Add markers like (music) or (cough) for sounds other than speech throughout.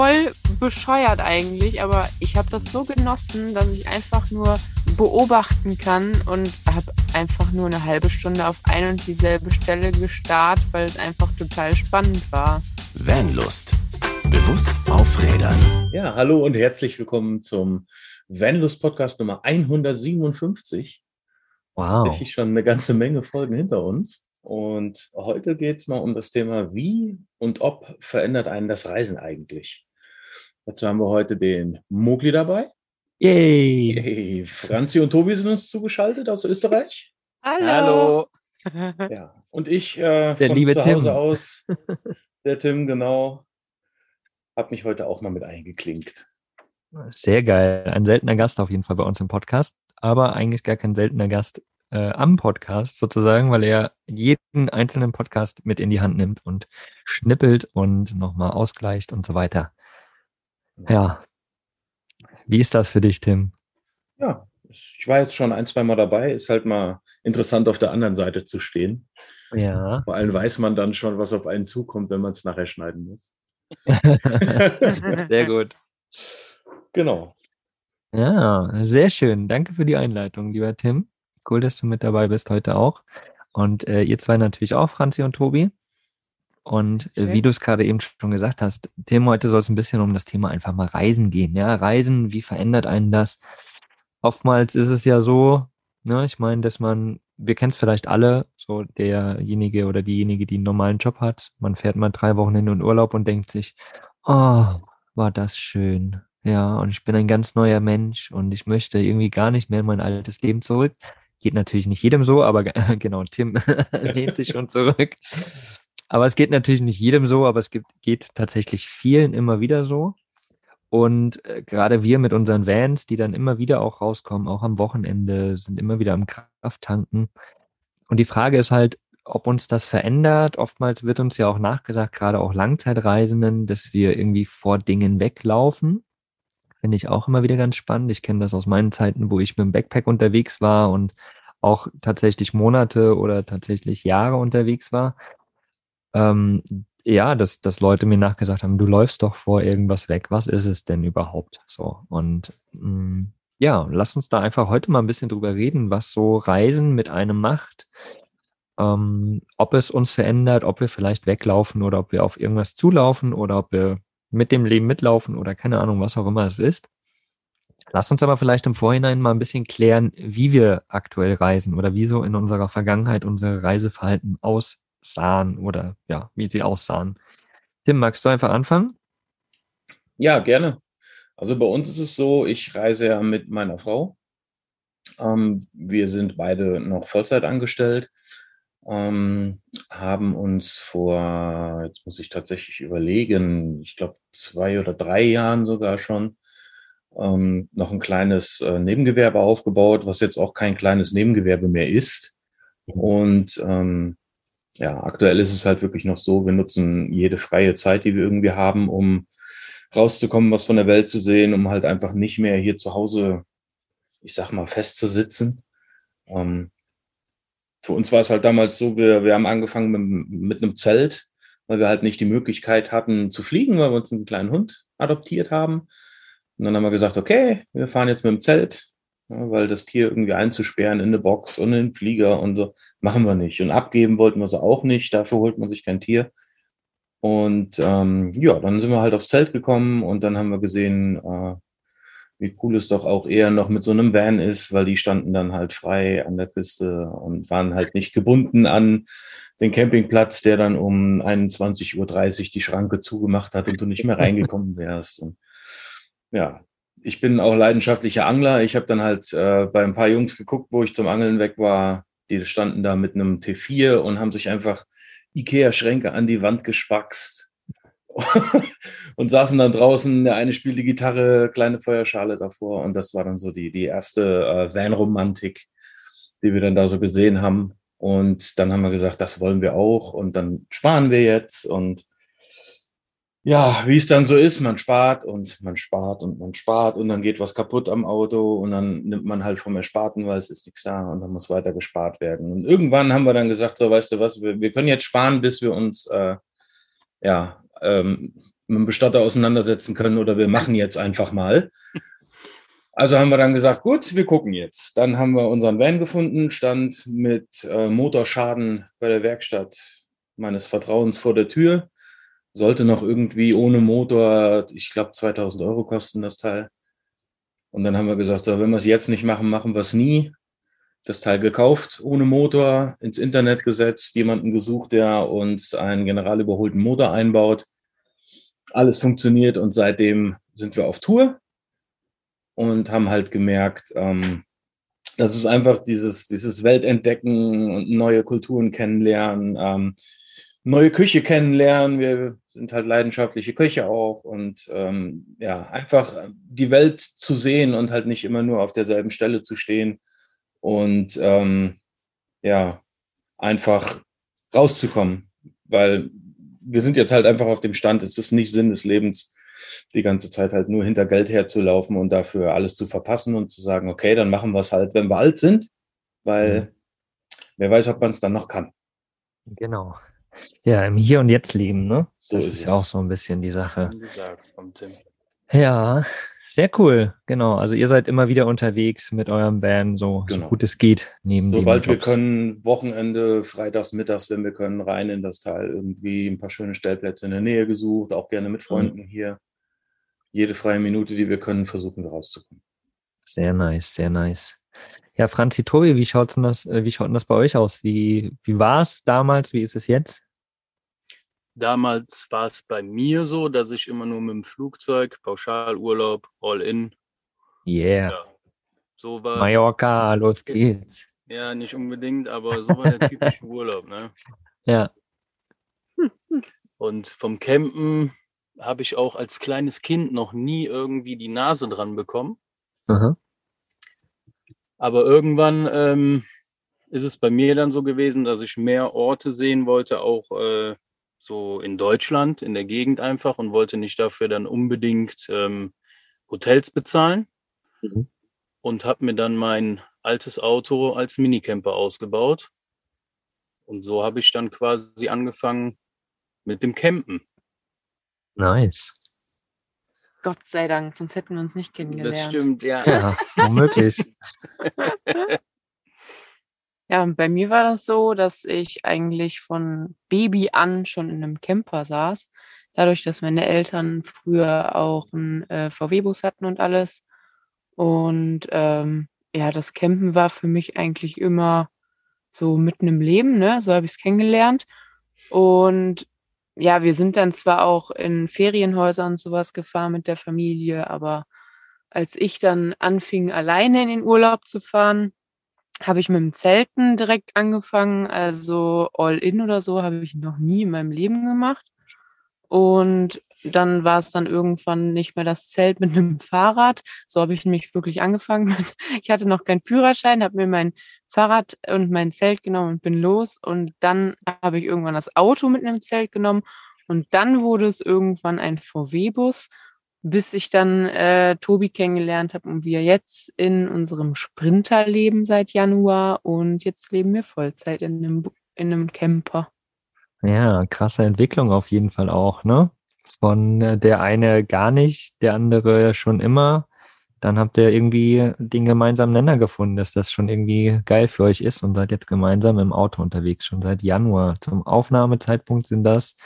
voll bescheuert eigentlich, aber ich habe das so genossen, dass ich einfach nur beobachten kann und habe einfach nur eine halbe Stunde auf ein und dieselbe Stelle gestarrt, weil es einfach total spannend war. Vanlust. Bewusst aufrädern. Ja, hallo und herzlich willkommen zum Vanlust Podcast Nummer 157. Wow. Tatsächlich schon eine ganze Menge Folgen hinter uns. Und heute geht es mal um das Thema, wie und ob verändert einen das Reisen eigentlich. Dazu haben wir heute den Mogli dabei. Yay! Yay. Franzi und Tobi sind uns zugeschaltet aus Österreich. Hallo! Hallo. Ja, und ich äh, der von liebe zu Hause Tim. aus, (laughs) der Tim, genau, habe mich heute auch mal mit eingeklinkt. Sehr geil. Ein seltener Gast auf jeden Fall bei uns im Podcast, aber eigentlich gar kein seltener Gast äh, am Podcast sozusagen, weil er jeden einzelnen Podcast mit in die Hand nimmt und schnippelt und nochmal ausgleicht und so weiter. Ja. Wie ist das für dich, Tim? Ja, ich war jetzt schon ein, zwei Mal dabei. Ist halt mal interessant, auf der anderen Seite zu stehen. Ja. Vor allem weiß man dann schon, was auf einen zukommt, wenn man es nachher schneiden muss. (laughs) Sehr gut. Genau. Ja, sehr schön. Danke für die Einleitung, lieber Tim. Cool, dass du mit dabei bist heute auch. Und äh, ihr zwei natürlich auch, Franzi und Tobi. Und äh, Okay. wie du es gerade eben schon gesagt hast, Tim, heute soll es ein bisschen um das Thema einfach mal Reisen gehen. Ja, Reisen, wie verändert einen das? Oftmals ist es ja so, ne, ich meine, dass man, wir kennen es vielleicht alle, so derjenige oder diejenige, die einen normalen Job hat. Man fährt mal drei Wochen in den Urlaub und denkt sich, oh, war das schön. Ja, und ich bin ein ganz neuer Mensch und ich möchte irgendwie gar nicht mehr in mein altes Leben zurück. Geht natürlich nicht jedem so, aber ge- (laughs) genau, Tim (laughs) lehnt sich schon zurück. Aber es geht natürlich nicht jedem so, aber es gibt, geht tatsächlich vielen immer wieder so. Und äh, gerade wir mit unseren Vans, die dann immer wieder auch rauskommen, auch am Wochenende, sind immer wieder am Krafttanken. Und die Frage ist halt, ob uns das verändert. Oftmals wird uns ja auch nachgesagt, gerade auch Langzeitreisenden, dass wir irgendwie vor Dingen weglaufen. Finde ich auch immer wieder ganz spannend. Ich kenne das aus meinen Zeiten, wo ich mit dem Backpack unterwegs war und auch tatsächlich Monate oder tatsächlich Jahre unterwegs war. Ähm, ja, dass, dass Leute mir nachgesagt haben, du läufst doch vor irgendwas weg. Was ist es denn überhaupt? So. Und mh, ja, lass uns da einfach heute mal ein bisschen drüber reden, was so Reisen mit einem macht. Ähm, ob es uns verändert, ob wir vielleicht weglaufen oder ob wir auf irgendwas zulaufen oder ob wir mit dem Leben mitlaufen oder keine Ahnung, was auch immer es ist. Lass uns aber vielleicht im Vorhinein mal ein bisschen klären, wie wir aktuell reisen oder wie so in unserer Vergangenheit unsere Reiseverhalten aussahen oder ja, wie sie aussahen. Tim, magst du einfach anfangen? Ja, gerne. Also bei uns ist es so, ich reise ja mit meiner Frau. Ähm, wir sind beide noch Vollzeit angestellt, ähm, haben uns vor, jetzt muss ich tatsächlich überlegen, ich glaube zwei oder drei Jahren sogar schon, ähm, noch ein kleines äh, Nebengewerbe aufgebaut, was jetzt auch kein kleines Nebengewerbe mehr ist. Und ähm, ja, aktuell ist es halt wirklich noch so, wir nutzen jede freie Zeit, die wir irgendwie haben, um rauszukommen, was von der Welt zu sehen, um halt einfach nicht mehr hier zu Hause, ich sag mal, festzusitzen. Ähm, für uns war es halt damals so, wir, wir haben angefangen mit, mit einem Zelt, weil wir halt nicht die Möglichkeit hatten zu fliegen, weil wir uns einen kleinen Hund adoptiert haben. Und dann haben wir gesagt, okay, wir fahren jetzt mit dem Zelt, ja, weil das Tier irgendwie einzusperren in eine Box und in den Flieger und so, machen wir nicht. Und abgeben wollten wir sie auch nicht, dafür holt man sich kein Tier. Und ähm, ja, dann sind wir halt aufs Zelt gekommen und dann haben wir gesehen, äh, wie cool es doch auch eher noch mit so einem Van ist, weil die standen dann halt frei an der Küste und waren halt nicht gebunden an den Campingplatz, der dann um 21.30 Uhr die Schranke zugemacht hat und du nicht mehr reingekommen wärst. Und ja, ich bin auch leidenschaftlicher Angler. Ich habe dann halt äh, bei ein paar Jungs geguckt, wo ich zum Angeln weg war. Die standen da mit einem T4 und haben sich einfach Ikea-Schränke an die Wand gespackst (laughs) und saßen dann draußen. Der eine spielte Gitarre, kleine Feuerschale davor. Und das war dann so die, die erste äh, Van-Romantik, die wir dann da so gesehen haben. Und dann haben wir gesagt, das wollen wir auch. Und dann sparen wir jetzt. Und ja, wie es dann so ist, man spart und man spart und man spart und dann geht was kaputt am Auto und dann nimmt man halt vom Ersparten, weil es ist nichts da und dann muss weiter gespart werden. Und irgendwann haben wir dann gesagt, so weißt du was, wir, wir können jetzt sparen, bis wir uns äh, ja ähm, mit dem Bestatter auseinandersetzen können oder wir machen jetzt einfach mal. Also haben wir dann gesagt, gut, wir gucken jetzt. Dann haben wir unseren Van gefunden, stand mit äh, Motorschaden bei der Werkstatt meines Vertrauens vor der Tür. Sollte noch irgendwie ohne Motor, ich glaube 2000 Euro kosten das Teil. Und dann haben wir gesagt, so, wenn wir es jetzt nicht machen, machen wir es nie. Das Teil gekauft, ohne Motor, ins Internet gesetzt, jemanden gesucht, der uns einen general überholten Motor einbaut. Alles funktioniert und seitdem sind wir auf Tour und haben halt gemerkt, ähm, das ist einfach dieses, dieses Weltentdecken und neue Kulturen kennenlernen, ähm, neue Küche kennenlernen. Wir sind halt leidenschaftliche Köche auch und ähm, ja, einfach die Welt zu sehen und halt nicht immer nur auf derselben Stelle zu stehen und ähm, ja, einfach rauszukommen, weil wir sind jetzt halt einfach auf dem Stand, es ist nicht Sinn des Lebens, die ganze Zeit halt nur hinter Geld herzulaufen und dafür alles zu verpassen und zu sagen, okay, dann machen wir es halt, wenn wir alt sind, weil mhm. wer weiß, ob man es dann noch kann. Genau. Ja, im Hier und Jetzt leben, ne? So das ist, ja auch so ein bisschen die Sache. Gesagt vom Tim. Ja, sehr cool. Genau. Also ihr seid immer wieder unterwegs mit eurem Van, so, genau. so gut es geht, neben Sobald wir können, Wochenende, freitags, mittags, wenn wir können, rein in das Teil. Irgendwie ein paar schöne Stellplätze in der Nähe gesucht, auch gerne mit mhm. Freunden mhm. hier. Jede freie Minute, die wir können, versuchen wir rauszukommen. Sehr nice, sehr nice. Ja, Franzi Tobi, wie schaut denn das, äh, wie schaut denn das bei euch aus? Wie, wie war es damals? Wie ist es jetzt? Damals war es bei mir so, dass ich immer nur mit dem Flugzeug, Pauschalurlaub, All-In. Yeah. Ja, so war, Mallorca, los geht's. Ja, nicht unbedingt, aber so war der (laughs) typische Urlaub, ne? Ja. Und vom Campen habe ich auch als kleines Kind noch nie irgendwie die Nase dran bekommen. Aha. Aber irgendwann ähm, ist es bei mir dann so gewesen, dass ich mehr Orte sehen wollte, auch äh, so in Deutschland, in der Gegend einfach und wollte nicht dafür dann unbedingt ähm, Hotels bezahlen. Mhm. Und habe mir dann mein altes Auto als Minicamper ausgebaut. Und so habe ich dann quasi angefangen mit dem Campen. Nice. Gott sei Dank, sonst hätten wir uns nicht kennengelernt. Das stimmt, ja. Ja, unmöglich. (laughs) Ja, und bei mir war das so, dass ich eigentlich von Baby an schon in einem Camper saß. Dadurch, dass meine Eltern früher auch einen äh, VW-Bus hatten und alles. Und ähm, ja, das Campen war für mich eigentlich immer so mitten im Leben, ne? So habe ich es kennengelernt. Und ja, wir sind dann zwar auch in Ferienhäusern und sowas gefahren mit der Familie, aber als ich dann anfing, alleine in den Urlaub zu fahren, habe ich mit dem Zelten direkt angefangen. Also All-In oder so habe ich noch nie in meinem Leben gemacht. Und dann war es dann irgendwann nicht mehr das Zelt mit einem (laughs) Fahrrad. So habe ich nämlich wirklich angefangen. (laughs) Ich hatte noch keinen Führerschein, habe mir mein Fahrrad und mein Zelt genommen und bin los. Und dann habe ich irgendwann das Auto mit einem Zelt genommen. Und dann wurde es irgendwann ein VW-Bus bis ich dann äh, Tobi kennengelernt habe und wir jetzt in unserem Sprinter leben seit Januar und jetzt leben wir Vollzeit in einem, in einem Camper. Ja, krasse Entwicklung auf jeden Fall auch, ne? Von äh, der eine gar nicht, der andere schon immer. Dann habt ihr irgendwie den gemeinsamen Nenner gefunden, dass das schon irgendwie geil für euch ist und seid jetzt gemeinsam im Auto unterwegs, schon seit Januar. Zum Aufnahmezeitpunkt sind das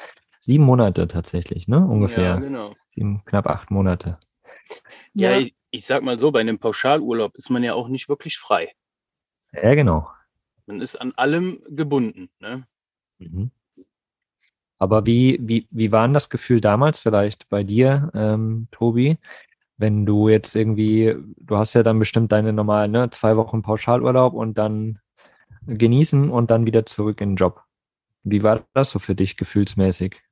sieben Monate tatsächlich, ne? Ungefähr. Ja, genau sieben, knapp acht Monate. Ja, ja. Ich, ich sag mal so, bei einem Pauschalurlaub ist man ja auch nicht wirklich frei. Ja, genau. Man ist an allem gebunden. Ne? Mhm. Aber wie, wie, wie war denn das Gefühl damals vielleicht bei dir, ähm, Tobi? Wenn du jetzt irgendwie, du hast ja dann bestimmt deine normalen ne, zwei Wochen Pauschalurlaub und dann genießen und dann wieder zurück in den Job. Wie war das so für dich gefühlsmäßig?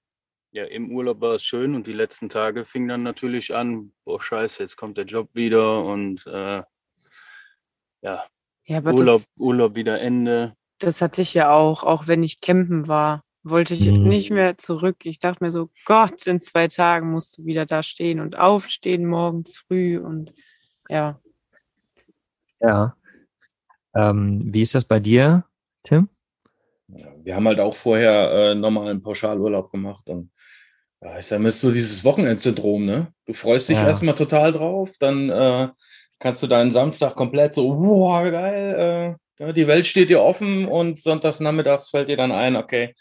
Ja, im Urlaub war es schön und die letzten Tage fing dann natürlich an, boah, scheiße, jetzt kommt der Job wieder und äh, ja, ja Urlaub, das, Urlaub wieder Ende. Das hatte ich ja auch, auch wenn ich campen war, wollte ich mhm. nicht mehr zurück. Ich dachte mir so, Gott, in zwei Tagen musst du wieder da stehen und aufstehen morgens früh und ja. Ja. Ähm, wie ist das bei dir, Tim? Wir haben halt auch vorher äh, nochmal einen Pauschalurlaub gemacht und Ja, ich sage, ist so dieses Wochenendsyndrom, ne? Du freust dich ja. erstmal total drauf, dann äh, kannst du deinen Samstag komplett so, wow, geil, äh, die Welt steht dir offen und sonntags nachmittags fällt dir dann ein, okay,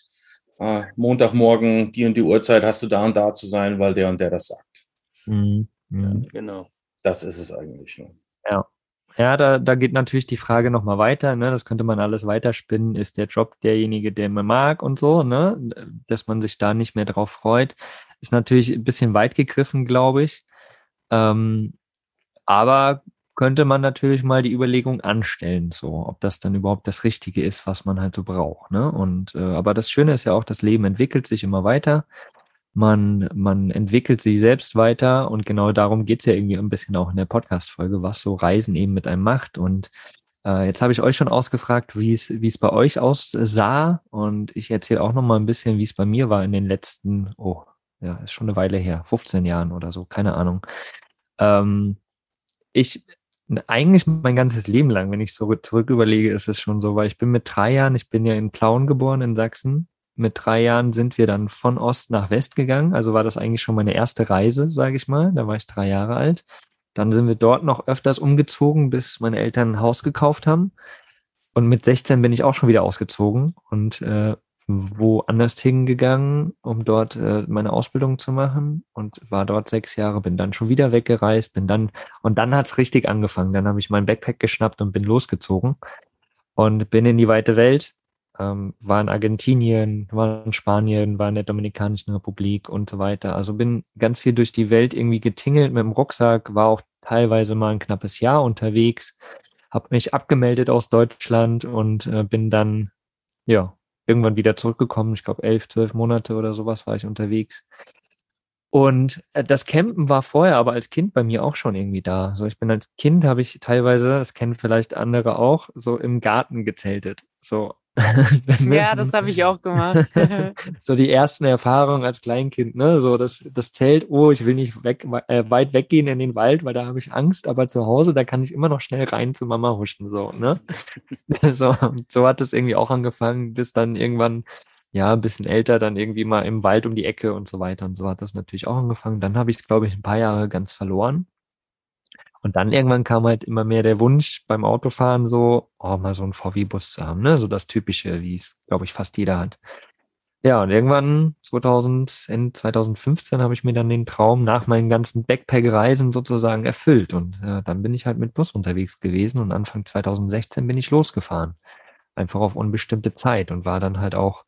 äh, Montagmorgen, die und die Uhrzeit hast du da und da zu sein, weil der und der das sagt. Mhm. Ja, genau. Das ist es eigentlich. Ne? Ja. Ja, da, da geht natürlich die Frage nochmal weiter, ne? Das könnte man alles weiterspinnen. Ist der Job derjenige, der man mag und so, ne? Dass man sich da nicht mehr drauf freut. Ist natürlich ein bisschen weit gegriffen, glaube ich. Ähm, aber könnte man natürlich mal die Überlegung anstellen, so, ob das dann überhaupt das Richtige ist, was man halt so braucht. Ne? Und äh, aber das Schöne ist ja auch, das Leben entwickelt sich immer weiter man, man entwickelt sich selbst weiter und genau darum geht's ja irgendwie ein bisschen auch in der Podcast-Folge, was so Reisen eben mit einem macht. Und äh, jetzt habe ich euch schon ausgefragt, wie es wie es bei euch aussah und ich erzähle auch noch mal ein bisschen, wie es bei mir war in den letzten, oh, ja, ist schon eine Weile her, 15 Jahren oder so, keine Ahnung. Ähm, ich eigentlich mein ganzes Leben lang, wenn ich so zurück überlege, ist es schon so, weil ich bin mit drei Jahren, ich bin ja in Plauen geboren in Sachsen mit drei Jahren sind wir dann von Ost nach West gegangen. Also war das eigentlich schon meine erste Reise, sage ich mal. Da war ich drei Jahre alt. Dann sind wir dort noch öfters umgezogen, bis meine Eltern ein Haus gekauft haben. Und mit 16 bin ich auch schon wieder ausgezogen und äh, woanders hingegangen, um dort äh, meine Ausbildung zu machen und war dort sechs Jahre, bin dann schon wieder weggereist, bin dann und dann hat's richtig angefangen. Dann habe ich mein Backpack geschnappt und bin losgezogen und bin in die weite Welt ähm, war in Argentinien, war in Spanien, war in der Dominikanischen Republik und so weiter. Also bin ganz viel durch die Welt irgendwie getingelt mit dem Rucksack, war auch teilweise mal ein knappes Jahr unterwegs, habe mich abgemeldet aus Deutschland und äh, bin dann, ja, irgendwann wieder zurückgekommen. Ich glaube, elf, zwölf Monate oder sowas war ich unterwegs. Und äh, das Campen war vorher aber als Kind bei mir auch schon irgendwie da. So, ich bin als Kind habe ich teilweise, das kennen vielleicht andere auch, so im Garten gezeltet. So (laughs) ja, das habe ich auch gemacht. (laughs) so die ersten Erfahrungen als Kleinkind, ne? So das, das Zelt, oh, ich will nicht weg, äh, weit weggehen in den Wald, weil da habe ich Angst, aber zu Hause, da kann ich immer noch schnell rein zu Mama huschen, so, ne? (laughs) so, so hat es irgendwie auch angefangen, bis dann irgendwann, ja, ein bisschen älter, dann irgendwie mal im Wald um die Ecke und so weiter. Und so hat das natürlich auch angefangen. Dann habe ich es, glaube ich, ein paar Jahre ganz verloren. Und dann irgendwann kam halt immer mehr der Wunsch beim Autofahren so, oh, mal so einen VW-Bus zu haben, ne? So das Typische, wie es, glaube ich, fast jeder hat. Ja, und irgendwann 2000, Ende 2015 habe ich mir dann den Traum nach meinen ganzen Backpack-Reisen sozusagen erfüllt. Und äh, dann bin ich halt mit Bus unterwegs gewesen und Anfang 2016 bin ich losgefahren. Einfach auf unbestimmte Zeit und war dann halt auch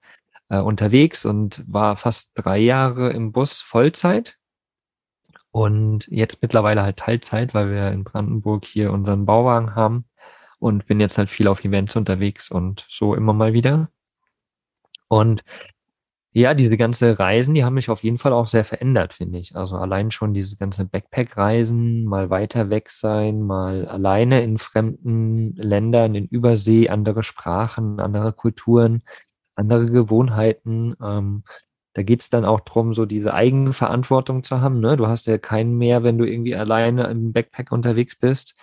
äh, unterwegs und war fast drei Jahre im Bus Vollzeit und jetzt mittlerweile halt Teilzeit, weil wir in Brandenburg hier unseren Bauwagen haben und bin jetzt halt viel auf Events unterwegs und so immer mal wieder. Und ja, diese ganze Reisen, die haben mich auf jeden Fall auch sehr verändert, finde ich. Also allein schon diese ganze Backpack-Reisen, mal weiter weg sein, mal alleine in fremden Ländern, in Übersee, andere Sprachen, andere Kulturen, andere Gewohnheiten. Ähm, da geht's dann auch drum, so diese Eigenverantwortung zu haben. Ne? Du hast ja keinen mehr, wenn du irgendwie alleine im Backpack unterwegs bist,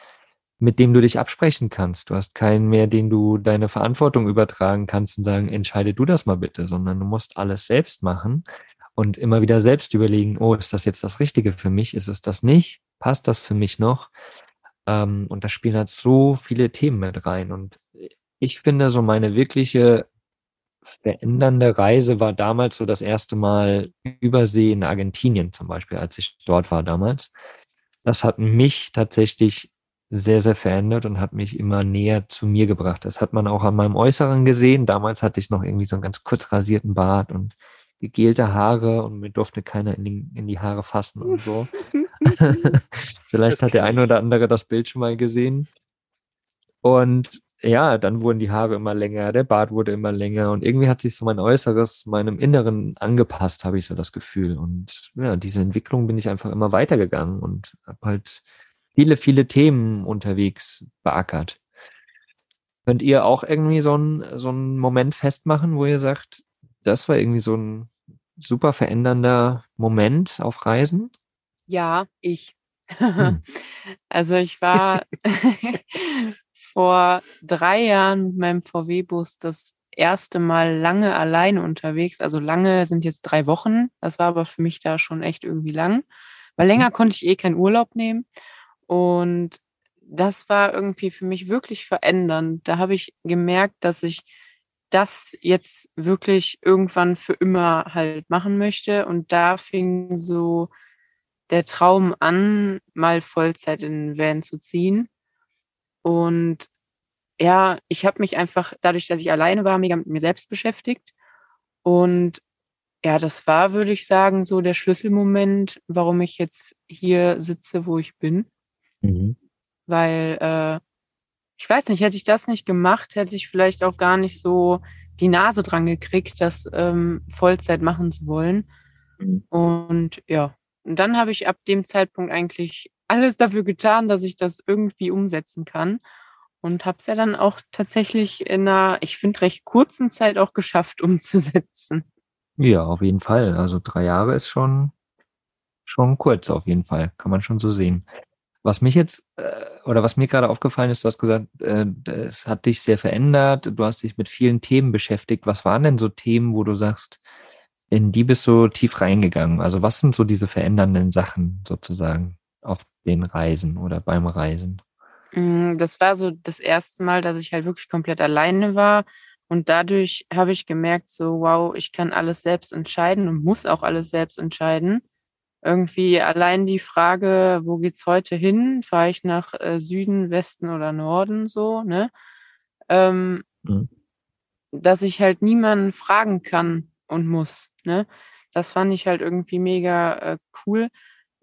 mit dem du dich absprechen kannst. Du hast keinen mehr, den du deine Verantwortung übertragen kannst und sagen, entscheide du das mal bitte, sondern du musst alles selbst machen und immer wieder selbst überlegen, oh, ist das jetzt das Richtige für mich? Ist es das nicht? Passt das für mich noch? Ähm, und da spielen halt so viele Themen mit rein. Und ich finde, so meine wirkliche verändernde Reise war damals so das erste Mal Übersee in Argentinien zum Beispiel, als ich dort war damals. Das hat mich tatsächlich sehr, sehr verändert und hat mich immer näher zu mir gebracht. Das hat man auch an meinem Äußeren gesehen. Damals hatte ich noch irgendwie so einen ganz kurz rasierten Bart und gegelte Haare und mir durfte keiner in die, in die Haare fassen und so. (laughs) (laughs) Vielleicht hat der eine oder andere das Bild schon mal gesehen. Und ja, dann wurden die Haare immer länger, der Bart wurde immer länger und irgendwie hat sich so mein Äußeres meinem Inneren angepasst, habe ich so das Gefühl. Und ja, diese Entwicklung bin ich einfach immer weitergegangen und habe halt viele, viele Themen unterwegs beackert. Könnt ihr auch irgendwie so einen, so einen Moment festmachen, wo ihr sagt, das war irgendwie so ein super verändernder Moment auf Reisen? Ja, ich. Hm. (laughs) Also ich war (laughs) (laughs) vor drei Jahren mit meinem VW-Bus das erste Mal lange alleine unterwegs. Also lange sind jetzt drei Wochen. Das war aber für mich da schon echt irgendwie lang. Weil länger mhm. konnte ich eh keinen Urlaub nehmen. Und das war irgendwie für mich wirklich verändernd. Da habe ich gemerkt, dass ich das jetzt wirklich irgendwann für immer halt machen möchte. Und da fing so der Traum an, mal Vollzeit in den Van zu ziehen. Und ja, ich habe mich einfach, dadurch, dass ich alleine war, mega mit mir selbst beschäftigt. Und ja, das war, würde ich sagen, so der Schlüsselmoment, warum ich jetzt hier sitze, wo ich bin. Mhm. Weil, äh, ich weiß nicht, hätte ich das nicht gemacht, hätte ich vielleicht auch gar nicht so die Nase dran gekriegt, das ähm, Vollzeit machen zu wollen. Mhm. Und ja, und dann habe ich ab dem Zeitpunkt eigentlich alles dafür getan, dass ich das irgendwie umsetzen kann. Und habe es ja dann auch tatsächlich in einer, ich finde, recht kurzen Zeit auch geschafft (laughs) umzusetzen. Ja, auf jeden Fall. Also drei Jahre ist schon, schon kurz auf jeden Fall. Kann man schon so sehen. Was mich jetzt, äh, oder was mir gerade aufgefallen ist, du hast gesagt, äh, es hat dich sehr verändert, du hast dich mit vielen Themen beschäftigt. Was waren denn so Themen, wo du sagst, in die bist du tief reingegangen? Also was sind so diese verändernden Sachen sozusagen auf den Reisen oder beim Reisen? Mm, das war so das erste Mal, dass ich halt wirklich komplett alleine war. Und dadurch habe ich gemerkt, so, wow, ich kann alles selbst entscheiden und muss auch alles selbst entscheiden irgendwie allein die Frage, wo geht's heute hin? Fahre ich nach äh, Süden, Westen oder Norden so, ne? Ähm, mhm. Dass ich halt niemanden fragen kann und muss, ne? Das fand ich halt irgendwie mega äh, cool.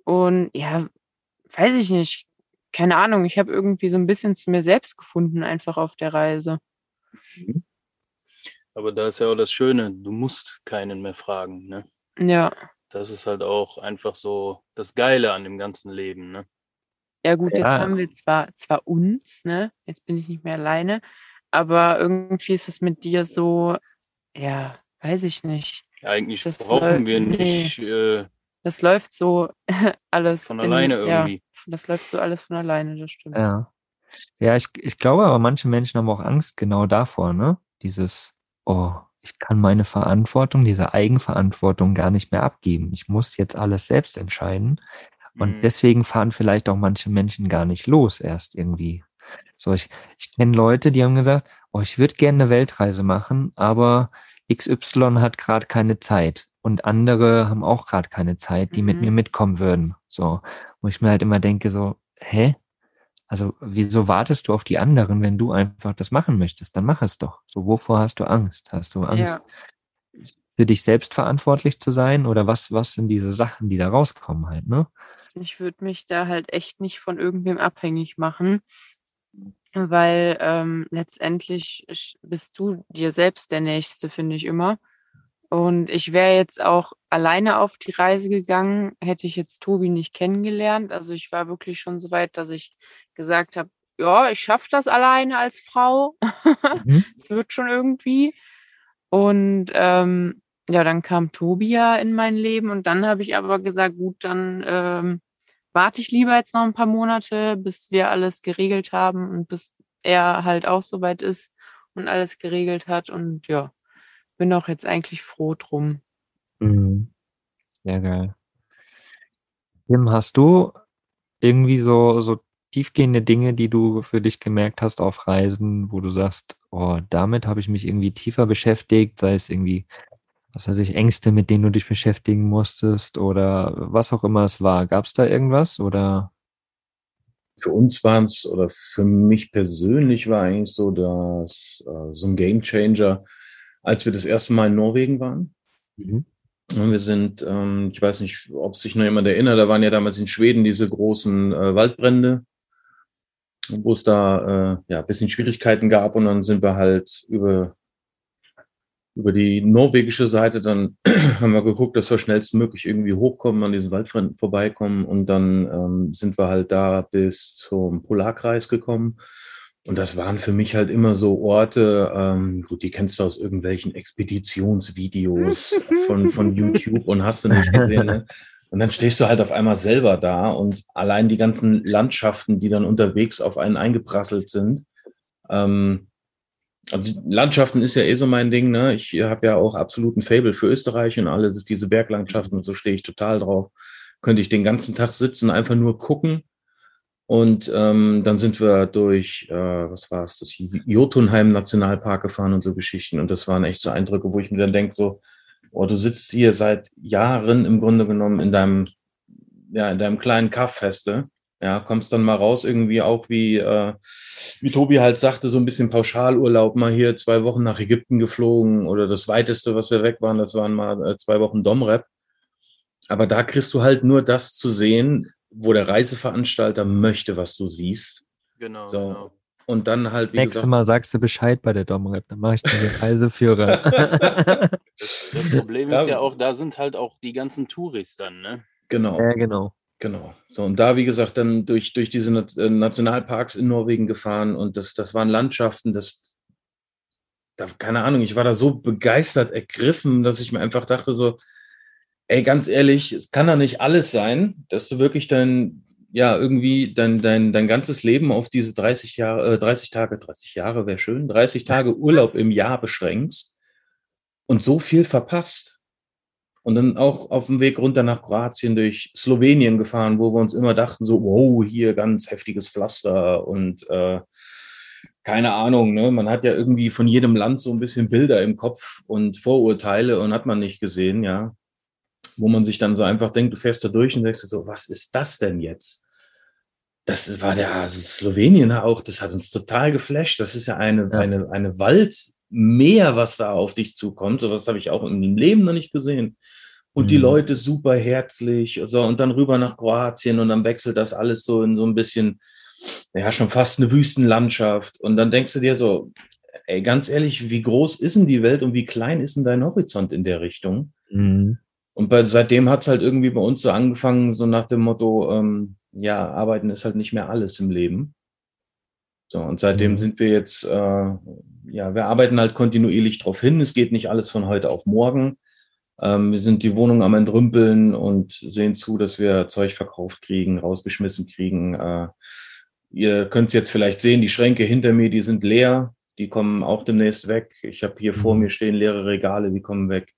Und ja, weiß ich nicht. Keine Ahnung, ich habe irgendwie so ein bisschen zu mir selbst gefunden, einfach auf der Reise. Mhm. Aber da ist ja auch das Schöne, du musst keinen mehr fragen, ne? Ja das ist halt auch einfach so das Geile an dem ganzen Leben, ne? Ja gut, jetzt haben wir zwar, zwar uns, ne? Jetzt bin ich nicht mehr alleine, aber irgendwie ist es mit dir so, ja, weiß ich nicht. Eigentlich das brauchen wir nicht. Nee. Äh, das läuft so (laughs) alles. Von alleine in, irgendwie. Ja, das läuft so alles von alleine, das stimmt. Ja. Ja, ich, ich glaube aber, manche Menschen haben auch Angst genau davor, ne? Dieses, oh, ich kann meine Verantwortung, diese Eigenverantwortung gar nicht mehr abgeben. Ich muss jetzt alles selbst entscheiden. Und mhm. deswegen fahren vielleicht auch manche Menschen gar nicht los erst irgendwie. So, ich, ich kenne Leute, die haben gesagt, oh, ich würde gerne eine Weltreise machen, aber XY hat gerade keine Zeit. Und andere haben auch gerade keine Zeit, die mhm. mit mir mitkommen würden. So, wo ich mir halt immer denke, so, hä? Also, wieso wartest du auf die anderen, wenn du einfach das machen möchtest? Dann mach es doch. So, wovor hast du Angst? Hast du Angst, ja. für dich selbst verantwortlich zu sein? Oder was, was sind diese Sachen, die da rauskommen halt, ne? Ich würde mich da halt echt nicht von irgendwem abhängig machen, weil ähm, letztendlich bist du dir selbst der Nächste, finde ich immer. Und ich wäre jetzt auch alleine auf die Reise gegangen, hätte ich jetzt Tobi nicht kennengelernt. Also ich war wirklich schon so weit, dass ich gesagt habe, ja, ich schaffe das alleine als Frau. Mhm. (laughs) Es mhm. wird schon irgendwie. Und ähm, ja, dann kam Tobi ja in mein Leben und dann habe ich aber gesagt, gut, dann ähm, warte ich lieber jetzt noch ein paar Monate, bis wir alles geregelt haben und bis er halt auch soweit ist und alles geregelt hat. Und ja, bin auch jetzt eigentlich froh drum. Mhm. Sehr geil. Tim, hast du irgendwie so, so tiefgehende Dinge, die du für dich gemerkt hast auf Reisen, wo du sagst, oh, damit habe ich mich irgendwie tiefer beschäftigt, sei es irgendwie, was weiß ich, Ängste, mit denen du dich beschäftigen musstest oder was auch immer es war. Gab es da irgendwas oder? Für uns waren es, oder für mich persönlich war eigentlich so, dass äh, so ein Game Changer, als wir das erste Mal in Norwegen waren. Mhm. Und wir sind, ähm, ich weiß nicht, ob sich noch jemand erinnert, da waren ja damals in Schweden diese großen äh, Waldbrände, wo es da äh, ja ein bisschen Schwierigkeiten gab und dann sind wir halt über über die norwegische Seite, dann (clears throat) haben wir geguckt, dass wir schnellstmöglich irgendwie hochkommen, an diesen Waldbränden vorbeikommen und dann ähm, sind wir halt da bis zum Polarkreis gekommen und das waren für mich halt immer so Orte, ähm, gut, die kennst du aus irgendwelchen Expeditionsvideos von, von YouTube und hast du nicht gesehen. Ne? Und dann stehst du halt auf einmal selber da und allein die ganzen Landschaften, die dann unterwegs auf einen eingeprasselt sind, ähm, also Landschaften ist ja eh so mein Ding, ne? Ich habe ja auch absoluten Fable für Österreich und alle diese Berglandschaften und so stehe ich total drauf. Könnte ich den ganzen Tag sitzen, einfach nur gucken. Und ähm, dann sind wir durch, äh, was war es, das Jotunheim Nationalpark gefahren und so Geschichten. Und das waren echt so Eindrücke, wo ich mir dann denke, so, oh, du sitzt hier seit Jahren im Grunde genommen in deinem, ja, in deinem kleinen Kaffeste ja, kommst dann mal raus, irgendwie auch wie, äh, wie Tobi halt sagte, so ein bisschen Pauschalurlaub, mal hier zwei Wochen nach Ägypten geflogen oder das weiteste, was wir weg waren, das waren mal äh, zwei Wochen Domrep. Aber da kriegst du halt nur das zu sehen, wo der Reiseveranstalter möchte, was du siehst. Genau. So. genau. Und dann halt, wie Nächstes gesagt, Mal sagst du Bescheid bei der Domrep, dann mache ich dir den Reiseführer. (laughs) das, das, Problem ist ja auch, da sind halt auch die ganzen Touris dann, ne? Genau. Ja, genau. Genau. So, und da, wie gesagt, dann durch, durch diese äh, Nationalparks in Norwegen gefahren und das, das waren Landschaften, das, da, keine Ahnung, ich war da so begeistert ergriffen, dass ich mir einfach dachte, so, ey, ganz ehrlich, es kann da nicht alles sein, dass du wirklich dein, ja, irgendwie dein, dein, dein ganzes Leben auf diese 30 Jahre, äh, 30 Tage, 30 Jahre wäre schön, 30 Tage Urlaub im Jahr beschränkst und so viel verpasst. Und dann auch auf dem Weg runter nach Kroatien durch Slowenien gefahren, wo wir uns immer dachten, so, wow, hier ganz heftiges Pflaster und äh, keine Ahnung, ne? Man hat ja irgendwie von jedem Land so ein bisschen Bilder im Kopf und Vorurteile und hat man nicht gesehen, ja. Wo man sich dann so einfach denkt, du fährst da durch und denkst so, was ist das denn jetzt? Das war der also Slowenien auch, das hat uns total geflasht. Das ist ja eine, ja. eine, eine Wald, mehr, was da auf dich zukommt. Sowas habe ich auch in meinem Leben noch nicht gesehen. Und mhm. die Leute super herzlich und, so, und dann rüber nach Kroatien und dann wechselt das alles so in so ein bisschen, ja, schon fast eine Wüstenlandschaft. Und dann denkst du dir so, ey, ganz ehrlich, wie groß ist denn die Welt und wie klein ist denn dein Horizont in der Richtung? Mhm. Und bei, seitdem hat es halt irgendwie bei uns so angefangen, so nach dem Motto, ähm, ja, arbeiten ist halt nicht mehr alles im Leben. So, und seitdem mhm. sind wir jetzt, äh, ja, wir arbeiten halt kontinuierlich drauf hin. Es geht nicht alles von heute auf morgen. Ähm, wir sind die Wohnung am Entrümpeln und sehen zu, dass wir Zeug verkauft kriegen, rausgeschmissen kriegen. Äh, ihr könnt es jetzt vielleicht sehen, die Schränke hinter mir, die sind leer. Die kommen auch demnächst weg. Ich habe hier vor mhm. mir stehen leere Regale, die kommen weg.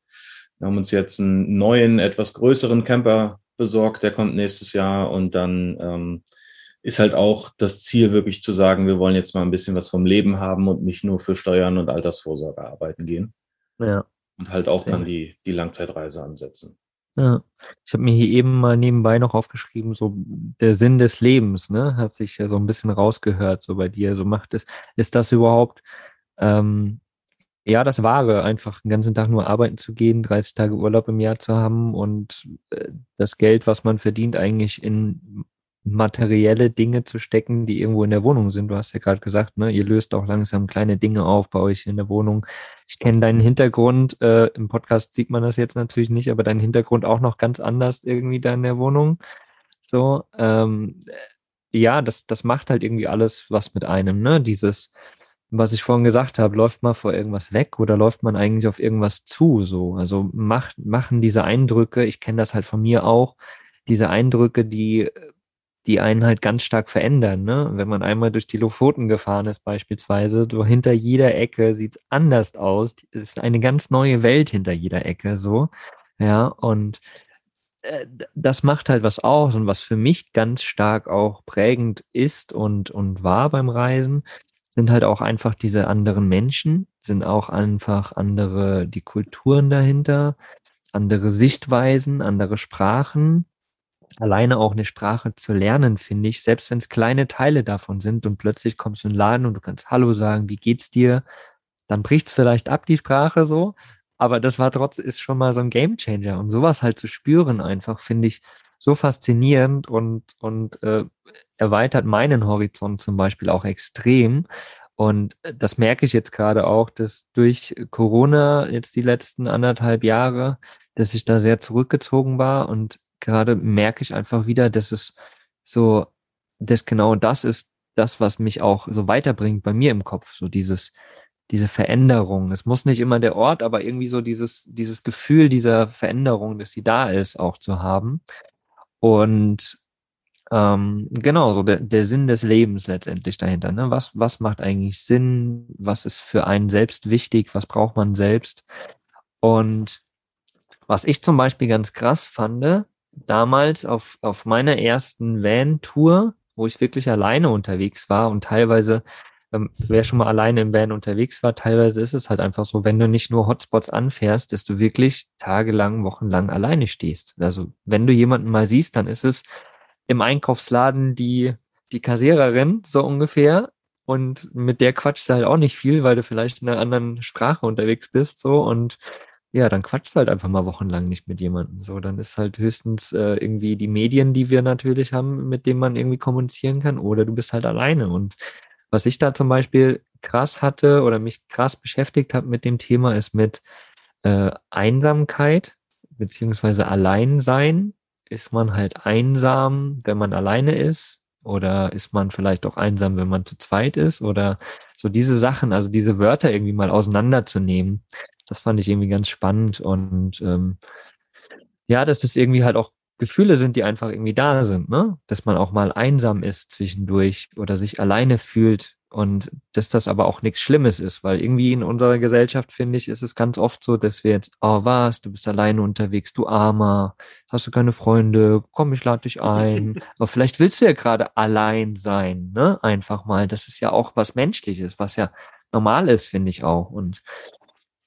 Wir haben uns jetzt einen neuen, etwas größeren Camper besorgt, der kommt nächstes Jahr und dann ähm, ist halt auch das Ziel, wirklich zu sagen, wir wollen jetzt mal ein bisschen was vom Leben haben und nicht nur für Steuern und Altersvorsorge arbeiten gehen. Ja. Und halt auch Sehr. dann die, die Langzeitreise ansetzen. Ja, ich habe mir hier eben mal nebenbei noch aufgeschrieben, so der Sinn des Lebens, ne, hat sich ja so ein bisschen rausgehört, so bei dir. So macht es, ist das überhaupt, ähm, ja, das Wahre, einfach den ganzen Tag nur arbeiten zu gehen, 30 Tage Urlaub im Jahr zu haben und äh, das Geld, was man verdient, eigentlich in materielle Dinge zu stecken, die irgendwo in der Wohnung sind. Du hast ja gerade gesagt, ne, ihr löst auch langsam kleine Dinge auf bei euch in der Wohnung. Ich kenne deinen Hintergrund, äh, im Podcast sieht man das jetzt natürlich nicht, aber deinen Hintergrund auch noch ganz anders irgendwie da in der Wohnung. So, ähm, ja, das, das macht halt irgendwie alles was mit einem, ne? Dieses, was ich vorhin gesagt habe, läuft man vor irgendwas weg oder läuft man eigentlich auf irgendwas zu? So, also macht, machen diese Eindrücke, ich kenne das halt von mir auch, diese Eindrücke, die die einen halt ganz stark verändern. Ne? Wenn man einmal durch die Lofoten gefahren ist, beispielsweise, so hinter jeder Ecke sieht es anders aus. Es ist eine ganz neue Welt hinter jeder Ecke so. Ja, und äh, das macht halt was aus und was für mich ganz stark auch prägend ist und, und war beim Reisen, sind halt auch einfach diese anderen Menschen, sind auch einfach andere, die Kulturen dahinter, andere Sichtweisen, andere Sprachen, alleine auch eine Sprache zu lernen, finde ich, selbst wenn es kleine Teile davon sind und plötzlich kommst du in den Laden und du kannst Hallo sagen, wie geht's dir? Dann bricht es vielleicht ab, die Sprache so. Aber das war trotzdem, ist schon mal so ein Gamechanger. Und sowas halt zu spüren einfach, finde ich so faszinierend und, und äh, erweitert meinen Horizont zum Beispiel auch extrem. Und äh, das merke ich jetzt gerade auch, dass durch Corona jetzt die letzten anderthalb Jahre, dass ich da sehr zurückgezogen war und gerade merke ich einfach wieder, dass es so, dass genau das ist das, was mich auch so weiterbringt bei mir im Kopf, so dieses, diese Veränderung. Es muss nicht immer der Ort, aber irgendwie so dieses, dieses Gefühl dieser Veränderung, dass sie da ist, auch zu haben. Und ähm, genau, so der, der Sinn des Lebens letztendlich dahinter. Ne? Was, was macht eigentlich Sinn? Was ist für einen selbst wichtig? Was braucht man selbst? Und was ich zum Beispiel ganz krass fand, damals auf, auf meiner ersten Van-Tour, wo ich wirklich alleine unterwegs war und teilweise, ähm, wer schon mal alleine im Van unterwegs war, teilweise ist es halt einfach so, wenn du nicht nur Hotspots anfährst, dass du wirklich tagelang, wochenlang alleine stehst. Also wenn du jemanden mal siehst, dann ist es im Einkaufsladen die, die Kassiererin, so ungefähr. Und mit der quatschst du halt auch nicht viel, weil du vielleicht in einer anderen Sprache unterwegs bist, so. Und ja, dann quatschst halt einfach mal wochenlang nicht mit jemandem. So, dann ist halt höchstens äh, irgendwie die Medien, die wir natürlich haben, mit denen man irgendwie kommunizieren kann, oder du bist halt alleine. Und was ich da zum Beispiel krass hatte oder mich krass beschäftigt habe mit dem Thema, ist mit äh, Einsamkeit beziehungsweise Alleinsein ist man halt einsam, wenn man alleine ist? Oder ist man vielleicht auch einsam, wenn man zu zweit ist? Oder so diese Sachen, also diese Wörter irgendwie mal auseinanderzunehmen, das fand ich irgendwie ganz spannend. Und ähm, ja, dass es irgendwie halt auch Gefühle sind, die einfach irgendwie da sind, ne? Dass man auch mal einsam ist zwischendurch oder sich alleine fühlt und dass das aber auch nichts Schlimmes ist, weil irgendwie in unserer Gesellschaft, finde ich, ist es ganz oft so, dass wir jetzt, oh was, du bist alleine unterwegs, du Armer, hast du keine Freunde, komm, ich lade dich ein. (laughs) aber vielleicht willst du ja gerade allein sein, ne? Einfach mal. Das ist ja auch was Menschliches, was ja normal ist, finde ich auch. Und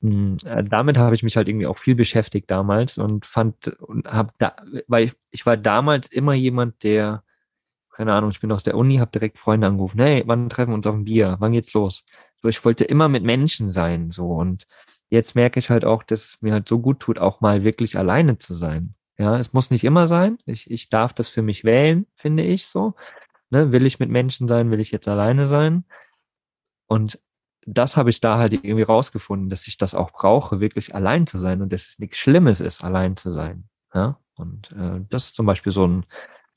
damit habe ich mich halt irgendwie auch viel beschäftigt damals und fand und habe da, weil ich, ich war damals immer jemand, der keine Ahnung, ich bin aus der Uni, habe direkt Freunde angerufen, hey, wann treffen wir uns auf ein Bier? Wann geht's los? So, ich wollte immer mit Menschen sein, so und jetzt merke ich halt auch, dass es mir halt so gut tut, auch mal wirklich alleine zu sein. Ja, es muss nicht immer sein. Ich, ich darf das für mich wählen, finde ich so. Ne, will ich mit Menschen sein, will ich jetzt alleine sein? Und das habe ich da halt irgendwie rausgefunden, dass ich das auch brauche, wirklich allein zu sein und dass es nichts Schlimmes ist, allein zu sein. Ja, und äh, das ist zum Beispiel so ein,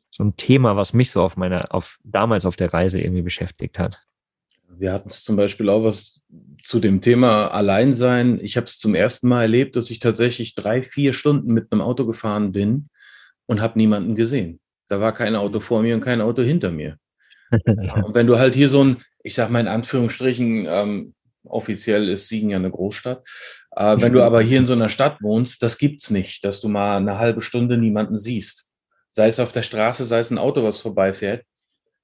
so ein Thema, was mich so auf meiner, auf damals auf der Reise irgendwie beschäftigt hat. Wir hatten es zum Beispiel auch was zu dem Thema Alleinsein. Ich habe es zum ersten Mal erlebt, dass ich tatsächlich drei, vier Stunden mit einem Auto gefahren bin und habe niemanden gesehen. Da war kein Auto vor mir und kein Auto hinter mir. Und wenn du halt hier so ein, ich sag mal in Anführungsstrichen, ähm, offiziell ist Siegen ja eine Großstadt. Äh, wenn du aber hier in so einer Stadt wohnst, das gibt's nicht, dass du mal eine halbe Stunde niemanden siehst sei es auf der Straße, sei es ein Auto, was vorbeifährt.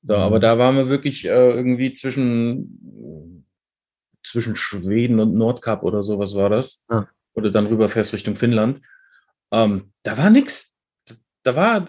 So, mhm. aber da waren wir wirklich äh, irgendwie zwischen, zwischen Schweden und Nordkap oder sowas war das. Ja. Oder dann rüberfährst Richtung Finnland. Ähm, da war nichts. Da war,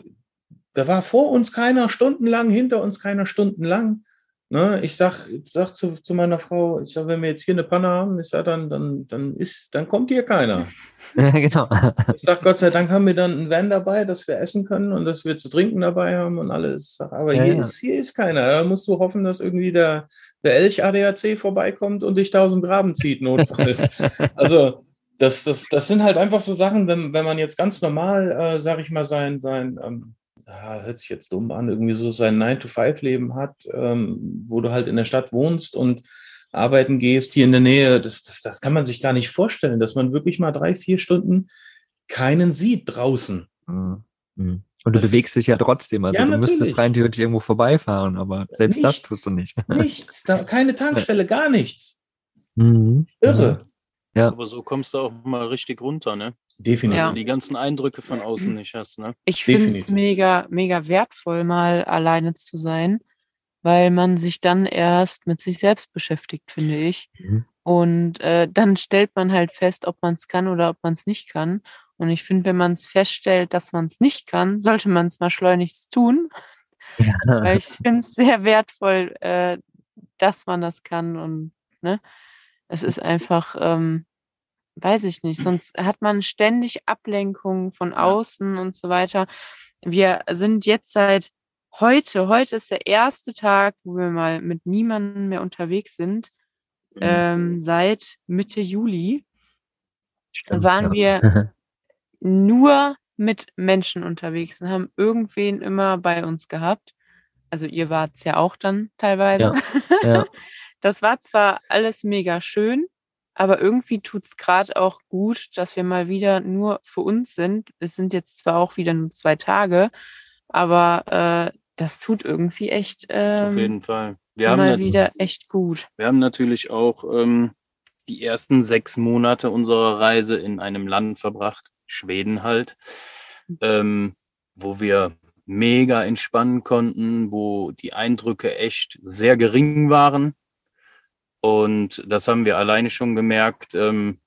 da war vor uns keiner stundenlang, hinter uns keiner stundenlang. Ne, ich sag, sag zu, zu meiner Frau, ich sag, wenn wir jetzt hier eine Panne haben, ich sag, dann, dann, dann ist, dann kommt hier keiner. (laughs) Ja, genau. Ich sag, Gott sei Dank haben wir dann ein Van dabei, dass wir essen können und dass wir zu trinken dabei haben und alles. Aber ja, hier, ja. Ist, hier ist keiner. Da musst du hoffen, dass irgendwie der, der Elch ADAC vorbeikommt und dich da aus dem Graben zieht, notfalls. (laughs) also, das, das, das sind halt einfach so Sachen, wenn, wenn man jetzt ganz normal, äh, sag ich mal, sein, sein ähm, hört sich jetzt dumm an, irgendwie so sein 9-to-5-Leben hat, ähm, wo du halt in der Stadt wohnst und arbeiten gehst, hier in der Nähe, das, das, das kann man sich gar nicht vorstellen, dass man wirklich mal drei, vier Stunden keinen sieht draußen. Mhm. mhm. Und du das bewegst dich ja trotzdem. Also ja, du natürlich. müsstest rein theoretisch irgendwo vorbeifahren, aber selbst nichts, das tust du nicht. (laughs) Nichts, da, keine Tankstelle, gar nichts. Mhm. Irre. Ja. Aber so kommst du auch mal richtig runter, ne? Definitiv. Ja. Die ganzen Eindrücke von außen nicht hast, ne? Ich finde es mega, mega wertvoll, mal alleine zu sein, weil man sich dann erst mit sich selbst beschäftigt, finde ich. Mhm. Und äh, dann stellt man halt fest, ob man es kann oder ob man es nicht kann. Und ich finde, wenn man es feststellt, dass man es nicht kann, sollte man es mal schleunigst tun. Ja. Weil ich finde es sehr wertvoll, äh, dass man das kann. Und ne, es ist einfach, ähm, weiß ich nicht, sonst hat man ständig Ablenkungen von außen und so weiter. Wir sind jetzt seit heute, heute ist der erste Tag, wo wir mal mit niemandem mehr unterwegs sind, mhm. ähm, seit Mitte Juli. Stimmt, waren ja. wir (laughs) nur mit Menschen unterwegs und haben irgendwen immer bei uns gehabt. Also ihr wart es ja auch dann teilweise. Ja, ja. (laughs) Das war zwar alles mega schön, aber irgendwie tut es gerade auch gut, dass wir mal wieder nur für uns sind. Es sind jetzt zwar auch wieder nur zwei Tage, aber äh, das tut irgendwie echt ähm, Auf jeden Fall. Wir haben, wieder echt gut. wir haben natürlich auch ähm, die ersten sechs Monate unserer Reise in einem Land verbracht, Schweden halt, ähm, wo wir mega entspannen konnten, wo die Eindrücke echt sehr gering waren. Und das haben wir alleine schon gemerkt ähm,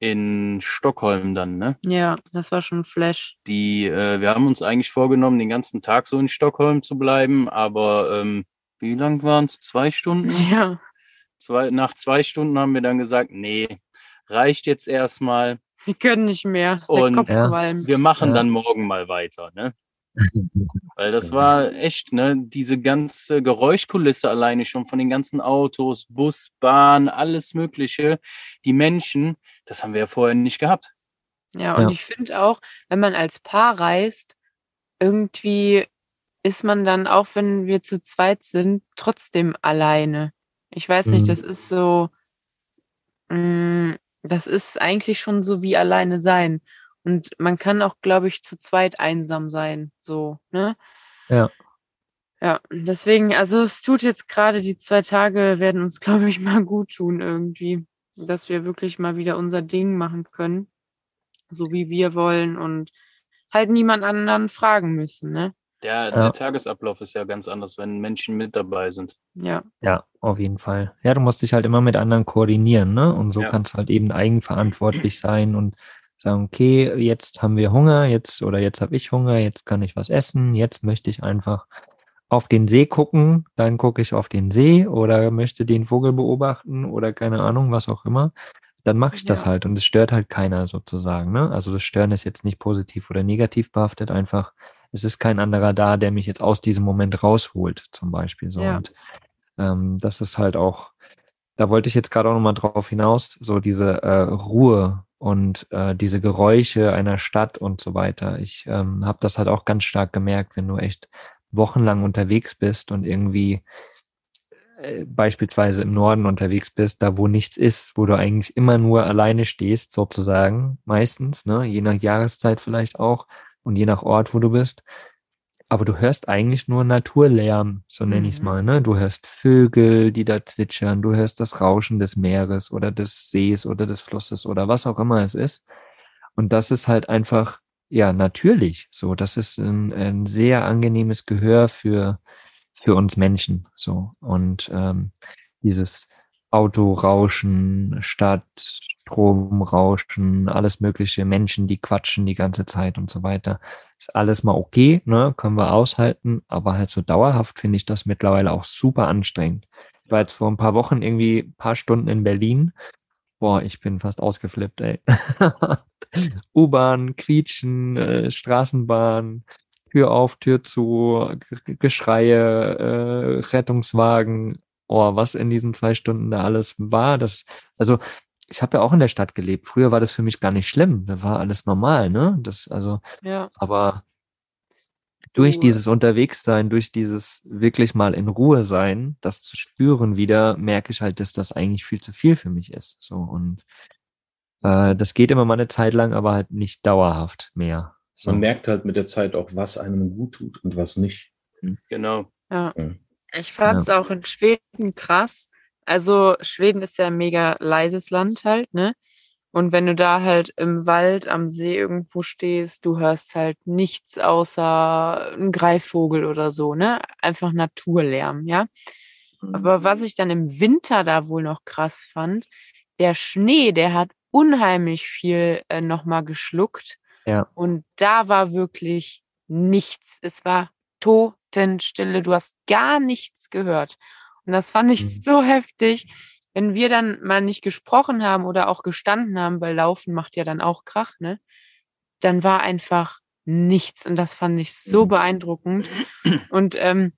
in Stockholm dann, ne? Ja, das war schon Flash. Die, äh, wir haben uns eigentlich vorgenommen, den ganzen Tag so in Stockholm zu bleiben, aber ähm, wie lang waren es? Zwei Stunden? (laughs) Ja, Zwei, nach zwei Stunden haben wir dann gesagt, nee, reicht jetzt erstmal. wir können nicht mehr. Der Und- Kopf Ja. Wir machen Ja. dann morgen mal weiter, ne? Weil das war echt, ne, diese ganze Geräuschkulisse alleine schon von den ganzen Autos, Bus, Bahn, alles Mögliche, die Menschen, das haben wir ja vorher nicht gehabt. Ja, und Ja. ich finde auch, wenn man als Paar reist, irgendwie ist man dann, auch wenn wir zu zweit sind, trotzdem alleine. Ich weiß nicht, Mhm. das ist so, mh, das ist eigentlich schon so wie alleine sein. Und man kann auch, glaube ich, zu zweit einsam sein, so, ne? Ja. Ja, deswegen, also es tut jetzt gerade, die zwei Tage werden uns, (laughs) glaube ich, mal gut tun irgendwie, dass wir wirklich mal wieder unser Ding machen können so wie wir wollen und halt niemand anderen fragen müssen, ne? Der, Ja. der Tagesablauf ist ja ganz anders, wenn Menschen mit dabei sind. Ja, Ja, auf jeden Fall. Ja, du musst dich halt immer mit anderen koordinieren, ne? Und so Ja. kannst du halt eben eigenverantwortlich sein und sagen, okay, jetzt haben wir Hunger, jetzt oder jetzt habe ich Hunger, jetzt kann ich was essen, jetzt möchte ich einfach auf den See gucken, dann gucke ich auf den See oder möchte den Vogel beobachten oder keine Ahnung, was auch immer. Dann mache ich das Ja. halt und es stört halt keiner sozusagen, ne? Also das Stören ist jetzt nicht positiv oder negativ behaftet, einfach es ist kein anderer da, der mich jetzt aus diesem Moment rausholt, zum Beispiel so. Ja. Und ähm, das ist halt auch, da wollte ich jetzt gerade auch nochmal drauf hinaus, so diese äh, Ruhe und äh, diese Geräusche einer Stadt und so weiter. Ich ähm, habe das halt auch ganz stark gemerkt, wenn du echt wochenlang unterwegs bist und irgendwie äh, beispielsweise im Norden unterwegs bist, da wo nichts ist, wo du eigentlich immer nur alleine stehst, sozusagen, meistens, ne, je nach Jahreszeit vielleicht auch und je nach Ort, wo du bist. Aber du hörst eigentlich nur Naturlärm, so nenne ich es Mhm. mal, ne? Du hörst Vögel, die da zwitschern, du hörst das Rauschen des Meeres oder des Sees oder des Flusses oder was auch immer es ist. Und das ist halt einfach, ja, natürlich so. Das ist ein, ein sehr angenehmes Gehör für, für uns Menschen. So. Und ähm, dieses Autorauschen, Stadt, Stromrauschen, alles mögliche, Menschen, die quatschen die ganze Zeit und so weiter. Ist alles mal okay, ne? Können wir aushalten, aber halt so dauerhaft finde ich das mittlerweile auch super anstrengend. Ich war jetzt vor ein paar Wochen irgendwie ein paar Stunden in Berlin. Boah, ich bin fast ausgeflippt, ey. (laughs) U-Bahn, Quietschen, äh, Straßenbahn, Tür auf, Tür zu, G- Geschreie, äh, Rettungswagen. Oh, was in diesen zwei Stunden da alles war, das, also ich habe ja auch in der Stadt gelebt. Früher war das für mich gar nicht schlimm. Da war alles normal, ne? Das, also, ja, aber durch Du- dieses Unterwegssein, durch dieses wirklich mal in Ruhe sein, das zu spüren wieder, merke ich halt, dass das eigentlich viel zu viel für mich ist. So und äh, das geht immer mal eine Zeit lang, aber halt nicht dauerhaft mehr. So. Man merkt halt mit der Zeit auch, was einem gut tut und was nicht. Genau. ja. Ja. Ich fand es auch in Schweden krass. Also Schweden ist ja ein mega leises Land halt, ne? Und wenn du da halt im Wald am See irgendwo stehst, du hörst halt nichts außer ein Greifvogel oder so, ne? Einfach Naturlärm, ja? Aber was ich dann im Winter da wohl noch krass fand, der Schnee, der hat unheimlich viel äh, nochmal geschluckt. Ja. Und da war wirklich nichts. Es war Totenstille. Du hast gar nichts gehört. Und das fand ich Mhm. so heftig. Wenn wir dann mal nicht gesprochen haben oder auch gestanden haben, weil Laufen macht ja dann auch Krach, ne? Dann war einfach nichts. Und das fand ich so Mhm. beeindruckend. (clears throat) Und ähm,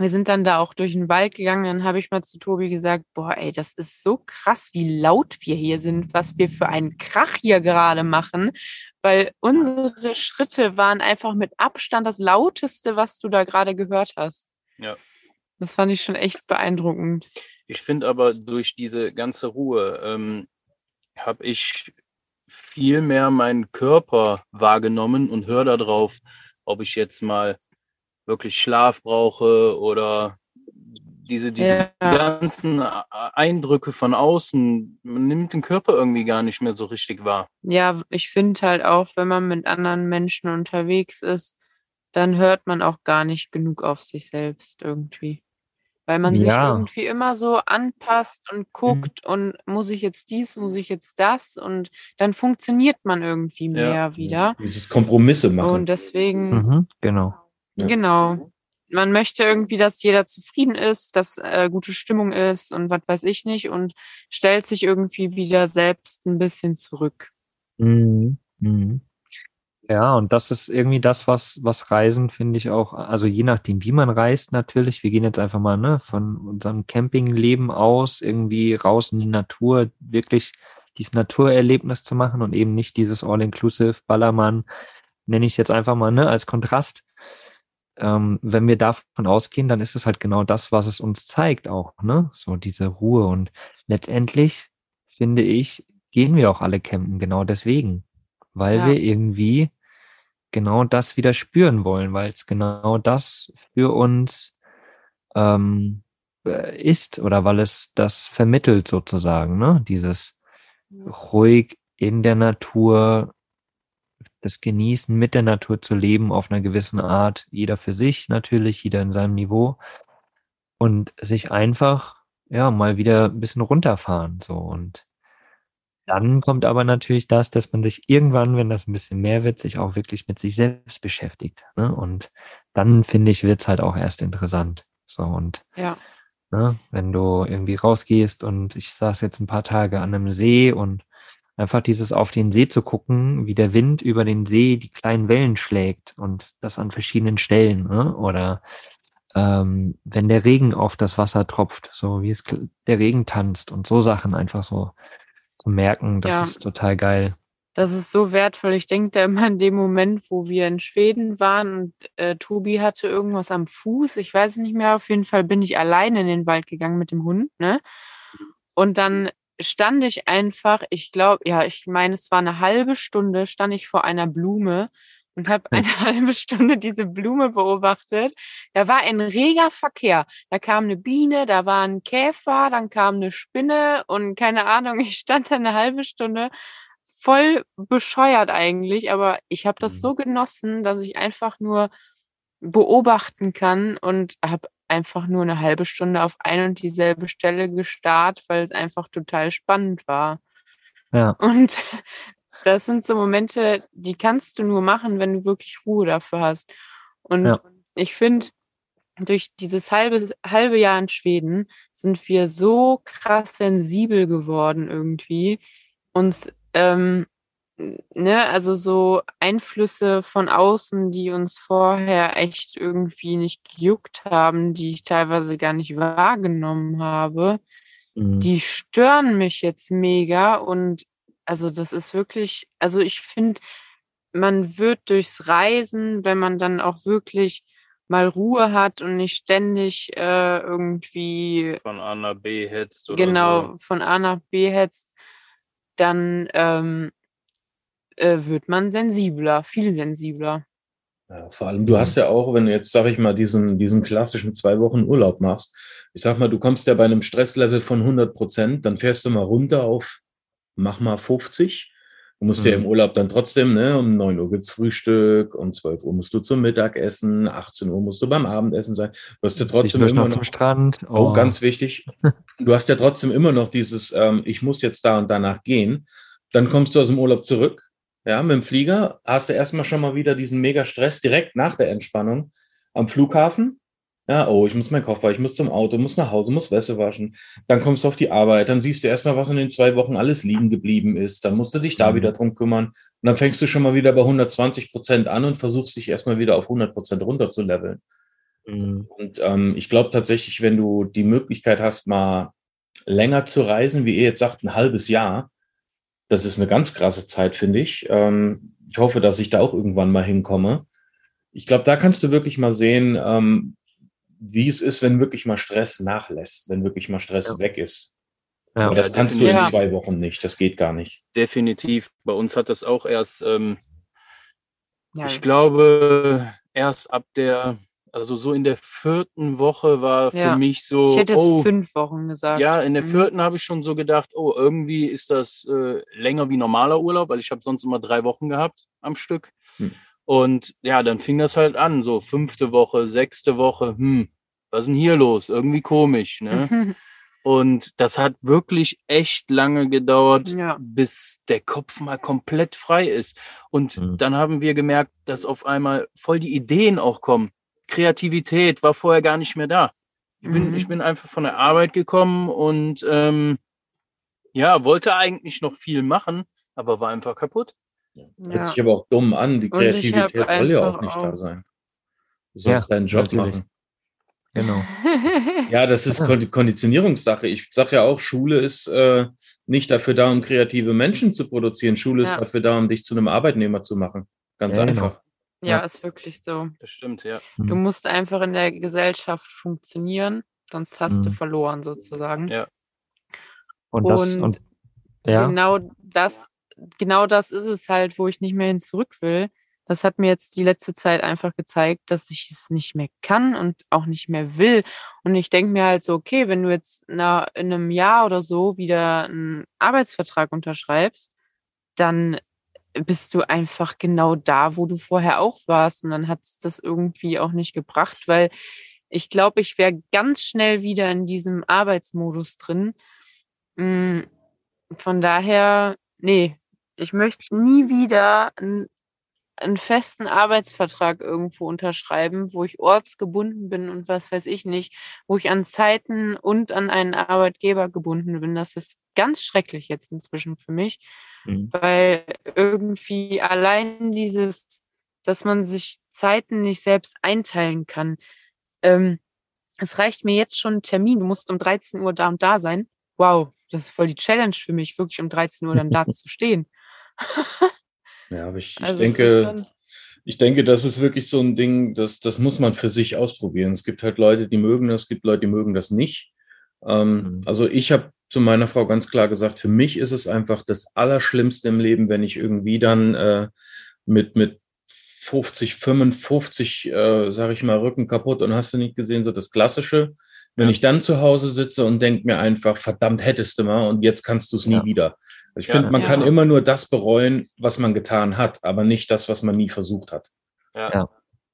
wir sind dann da auch durch den Wald gegangen. Dann habe ich mal zu Tobi gesagt, boah, ey, das ist so krass, wie laut wir hier sind, was wir für einen Krach hier gerade machen. Weil unsere Schritte waren einfach mit Abstand das lauteste, was du da gerade gehört hast. Ja. Das fand ich schon echt beeindruckend. Ich finde aber durch diese ganze Ruhe ähm, habe ich viel mehr meinen Körper wahrgenommen und höre darauf, ob ich jetzt mal wirklich Schlaf brauche oder diese, diese ja. ganzen Eindrücke von außen, man nimmt den Körper irgendwie gar nicht mehr so richtig wahr. Ja, ich finde halt auch, wenn man mit anderen Menschen unterwegs ist, dann hört man auch gar nicht genug auf sich selbst irgendwie. Weil man sich irgendwie immer so anpasst und Mhm. guckt und muss ich jetzt dies, muss ich jetzt das und dann funktioniert man irgendwie Ja. mehr wieder. Dieses Kompromisse machen. Und deswegen, Mhm, genau. Ja. genau. Man möchte irgendwie, dass jeder zufrieden ist, dass äh, gute Stimmung ist und was weiß ich nicht und stellt sich irgendwie wieder selbst ein bisschen zurück. Mhm. Mhm. Ja, und das ist irgendwie das, was, was Reisen, finde ich auch, also je nachdem, wie man reist natürlich. Wir gehen jetzt einfach mal ne, von unserem Campingleben aus, irgendwie raus in die Natur, wirklich dieses Naturerlebnis zu machen und eben nicht dieses All-Inclusive Ballermann, nenne ich es jetzt einfach mal, ne, als Kontrast. Ähm, wenn wir davon ausgehen, dann ist es halt genau das, was es uns zeigt auch, ne? So diese Ruhe. Und letztendlich, finde ich, gehen wir auch alle campen, genau deswegen. Weil ja. wir irgendwie genau das wieder spüren wollen, weil es genau das für uns ähm, äh, ist oder weil es das vermittelt sozusagen, ne? Dieses ruhig in der Natur, das Genießen mit der Natur zu leben auf einer gewissen Art, jeder für sich natürlich, jeder in seinem Niveau und sich einfach ja mal wieder ein bisschen runterfahren so und dann kommt aber natürlich das, dass man sich irgendwann, wenn das ein bisschen mehr wird, sich auch wirklich mit sich selbst beschäftigt. Ne? Und dann, finde ich, wird es halt auch erst interessant. So und ja. ne, wenn du irgendwie rausgehst und ich saß jetzt ein paar Tage an einem See und einfach dieses auf den See zu gucken, wie der Wind über den See die kleinen Wellen schlägt und das an verschiedenen Stellen. Ne? Oder ähm, wenn der Regen auf das Wasser tropft, so wie es der Regen tanzt und so Sachen einfach so zu merken, das ja. ist total geil. Das ist so wertvoll. Ich denke da immer an den Moment, wo wir in Schweden waren und äh, Tobi hatte irgendwas am Fuß. Ich weiß nicht mehr. Auf jeden Fall bin ich alleine in den Wald gegangen mit dem Hund. Ne? Und dann stand ich einfach, ich glaube, ja, ich meine, es war eine halbe Stunde, stand ich vor einer Blume und habe eine (laughs) halbe Stunde diese Blume beobachtet. Da war ein reger Verkehr. Da kam eine Biene, da war ein Käfer, dann kam eine Spinne und keine Ahnung, (laughs) ich stand da eine halbe Stunde voll bescheuert eigentlich, aber ich habe das mhm. so genossen, dass ich einfach nur beobachten kann und habe einfach nur eine halbe Stunde auf ein und dieselbe Stelle gestarrt, weil es einfach total spannend war. Ja. Und (laughs) das sind so Momente, die kannst du nur machen, wenn du wirklich Ruhe dafür hast. Und ja. ich finde, durch dieses halbe, halbe Jahr in Schweden sind wir so krass sensibel geworden irgendwie. Uns, ähm, ne, also so Einflüsse von außen, die uns vorher echt irgendwie nicht gejuckt haben, die ich teilweise gar nicht wahrgenommen habe, mhm. die stören mich jetzt mega und also das ist wirklich, also ich finde, man wird durchs Reisen, wenn man dann auch wirklich mal Ruhe hat und nicht ständig äh, irgendwie von A nach B hetzt oder genau so. von A nach B hetzt, dann ähm, äh, wird man sensibler, viel sensibler. Ja, vor allem, du hast ja auch, wenn du jetzt, sag ich mal, diesen, diesen klassischen zwei Wochen Urlaub machst, ich sag mal, du kommst ja bei einem Stresslevel von 100 Prozent, dann fährst du mal runter auf mach mal 50. Du musst mhm. ja im. Urlaub dann trotzdem, ne, um 9 Uhr gibt's Frühstück, um 12 Uhr musst du zum Mittagessen, 18 Uhr musst du beim Abendessen sein. Du hast ja trotzdem immer noch, noch zum Strand. Oh. oh. ganz wichtig. (laughs) Du hast ja trotzdem immer noch dieses, ähm, ich muss jetzt da und danach gehen. Dann kommst du aus dem Urlaub zurück, ja, mit dem Flieger, hast du erstmal schon mal wieder diesen mega Stress direkt nach der Entspannung am Flughafen. Ja, oh, ich muss meinen Koffer, ich muss zum Auto, muss nach Hause, muss Wäsche waschen. Dann kommst du auf die Arbeit, dann siehst du erstmal, was in den zwei Wochen alles liegen geblieben ist. Dann musst du dich da mhm. wieder drum kümmern. Und dann fängst du schon mal wieder bei 120 Prozent an und versuchst dich erstmal wieder auf 100 Prozent runter zu leveln. Mhm. Und ähm, ich glaube tatsächlich, wenn du die Möglichkeit hast, mal länger zu reisen, wie ihr jetzt sagt, ein halbes Jahr, das ist eine ganz krasse Zeit, finde ich. Ähm, ich hoffe, dass ich da auch irgendwann mal hinkomme. Ich glaube, da kannst du wirklich mal sehen, ähm, wie es ist, wenn wirklich mal Stress nachlässt, wenn wirklich mal Stress ja. weg ist. Ja, Aber das kannst du in zwei Wochen nicht, das geht gar nicht. Definitiv. Bei uns hat das auch erst, ähm, ja. ich glaube, erst ab der Also so in der vierten Woche war Ja. für mich so. Ich hätte jetzt oh, fünf Wochen gesagt. Ja, in der Mhm. vierten habe ich schon so gedacht, oh, irgendwie ist das äh, länger wie normaler Urlaub, weil ich habe sonst immer drei Wochen gehabt am Stück. Hm. Und ja, dann fing das halt an, so fünfte Woche, sechste Woche, hm, was ist denn hier los? Irgendwie komisch, ne? (laughs) Und das hat wirklich echt lange gedauert, Ja. bis der Kopf mal komplett frei ist. Und Mhm. dann haben wir gemerkt, dass auf einmal voll die Ideen auch kommen. Kreativität war vorher gar nicht mehr da. Ich bin, Mhm. ich bin einfach von der Arbeit gekommen und ähm, ja, wollte eigentlich noch viel machen, aber war einfach kaputt. Hört ja. sich aber auch dumm an. Die Kreativität soll ja auch nicht auch- da sein. Du sollst Ja, deinen Job natürlich. machen. Genau. (laughs) Ja, das ist Konditionierungssache. Ich sage ja auch, Schule ist äh, nicht dafür da, um kreative Menschen zu produzieren. Schule ist Ja. dafür da, um dich zu einem Arbeitnehmer zu machen. Ganz Ja, genau. einfach. Ja, Ja. ist wirklich so. Das stimmt, ja. Du Mhm. musst einfach in der Gesellschaft funktionieren, sonst hast du Mhm. verloren sozusagen. Ja. Und das, Und und ja, Genau das, genau das ist es halt, wo ich nicht mehr hin zurück will. Das hat mir jetzt die letzte Zeit einfach gezeigt, dass ich es nicht mehr kann und auch nicht mehr will. Und ich denke mir halt so, okay, wenn du jetzt na, in einem Jahr oder so wieder einen Arbeitsvertrag unterschreibst, dann bist du einfach genau da, wo du vorher auch warst. Und dann hat es das irgendwie auch nicht gebracht, weil ich glaube, ich wäre ganz schnell wieder in diesem Arbeitsmodus drin. Mm, Von daher, nee, ich möchte nie wieder einen festen Arbeitsvertrag irgendwo unterschreiben, wo ich ortsgebunden bin und was weiß ich nicht, wo ich an Zeiten und an einen Arbeitgeber gebunden bin. Das ist ganz schrecklich jetzt inzwischen für mich Mhm. weil irgendwie allein dieses, dass man sich Zeiten nicht selbst einteilen kann. Ähm, es reicht mir jetzt schon ein Termin, du musst um 13 Uhr da und da sein. Wow, das ist voll die Challenge für mich, wirklich um 13 Uhr dann da (laughs) zu stehen. Ja, aber ich, Also denke, ich denke, das ist wirklich so ein Ding, das, das muss man für sich ausprobieren. Es gibt halt Leute, die mögen das, es gibt Leute, die mögen das nicht. Ähm, Mhm. Also ich habe zu meiner Frau ganz klar gesagt, für mich ist es einfach das Allerschlimmste im Leben, wenn ich irgendwie dann äh, mit, mit 50, 55, äh, sage ich mal, Rücken kaputt und hast du nicht gesehen, so das Klassische. Wenn Ja. ich dann zu Hause sitze und denke mir einfach, verdammt, hättest du mal und jetzt kannst du es nie Ja. wieder. Ich Ja. finde, man Ja. kann immer nur das bereuen, was man getan hat, aber nicht das, was man nie versucht hat. Ja,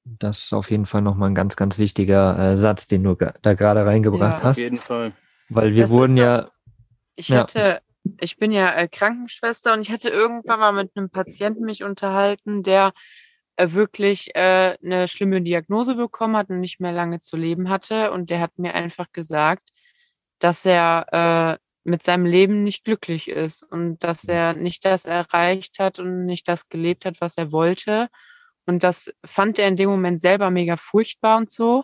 das ist auf jeden Fall nochmal ein ganz, ganz wichtiger äh, Satz, den du da gerade reingebracht Ja. auf hast. jeden Fall. Weil wir Das wurden ja, Ich Ja. hatte, ich bin ja äh, Krankenschwester und ich hatte irgendwann mal mit einem Patienten mich unterhalten, der äh, wirklich äh, eine schlimme Diagnose bekommen hat und nicht mehr lange zu leben hatte. Und der hat mir einfach gesagt, dass er äh, mit seinem Leben nicht glücklich ist und dass er nicht das erreicht hat und nicht das gelebt hat, was er wollte. Und das fand er in dem Moment selber mega furchtbar und so.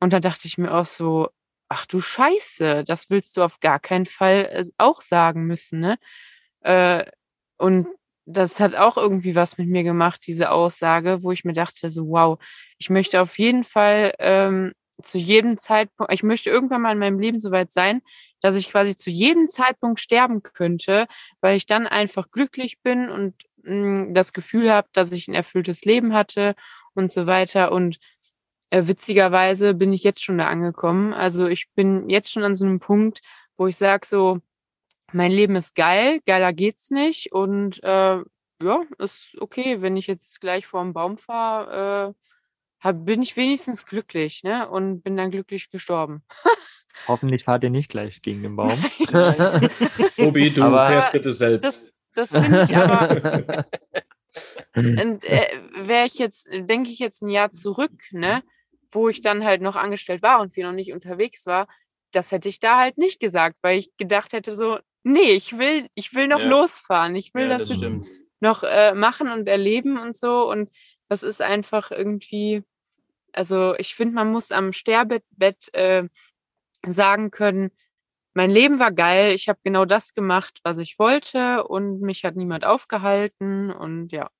Und da dachte ich mir auch so, ach du Scheiße, das willst du auf gar keinen Fall äh, auch sagen müssen, ne? Äh, und das hat auch irgendwie was mit mir gemacht, diese Aussage, wo ich mir dachte, so, wow, ich möchte auf jeden Fall ähm, zu jedem Zeitpunkt, ich möchte irgendwann mal in meinem Leben so weit sein, dass ich quasi zu jedem Zeitpunkt sterben könnte, weil ich dann einfach glücklich bin und mh, das Gefühl habe, dass ich ein erfülltes Leben hatte und so weiter. Und äh, witzigerweise bin ich jetzt schon da angekommen. Also ich bin jetzt schon an so einem Punkt, wo ich sage so, mein Leben ist geil, geiler geht's nicht und äh, ja, ist okay, wenn ich jetzt gleich vor dem Baum fahre, äh, bin ich wenigstens glücklich, ne? Und bin dann glücklich gestorben. (laughs) hoffentlich fahrt ihr nicht gleich gegen den Baum. (laughs) Tobi, du Aber- fährst bitte selbst. Das, das finde ich aber, (laughs) und äh, wäre ich jetzt, denke ich jetzt ein Jahr zurück, ne, wo ich dann halt noch angestellt war und wir noch nicht unterwegs war, das hätte ich da halt nicht gesagt, weil ich gedacht hätte so, nee, ich will, ich will noch Ja. losfahren, ich will Ja, das, das jetzt noch äh, machen und erleben und so und das ist einfach irgendwie, also ich finde, man muss am Sterbebett äh, sagen können, mein Leben war geil, ich habe genau das gemacht, was ich wollte und mich hat niemand aufgehalten und ja.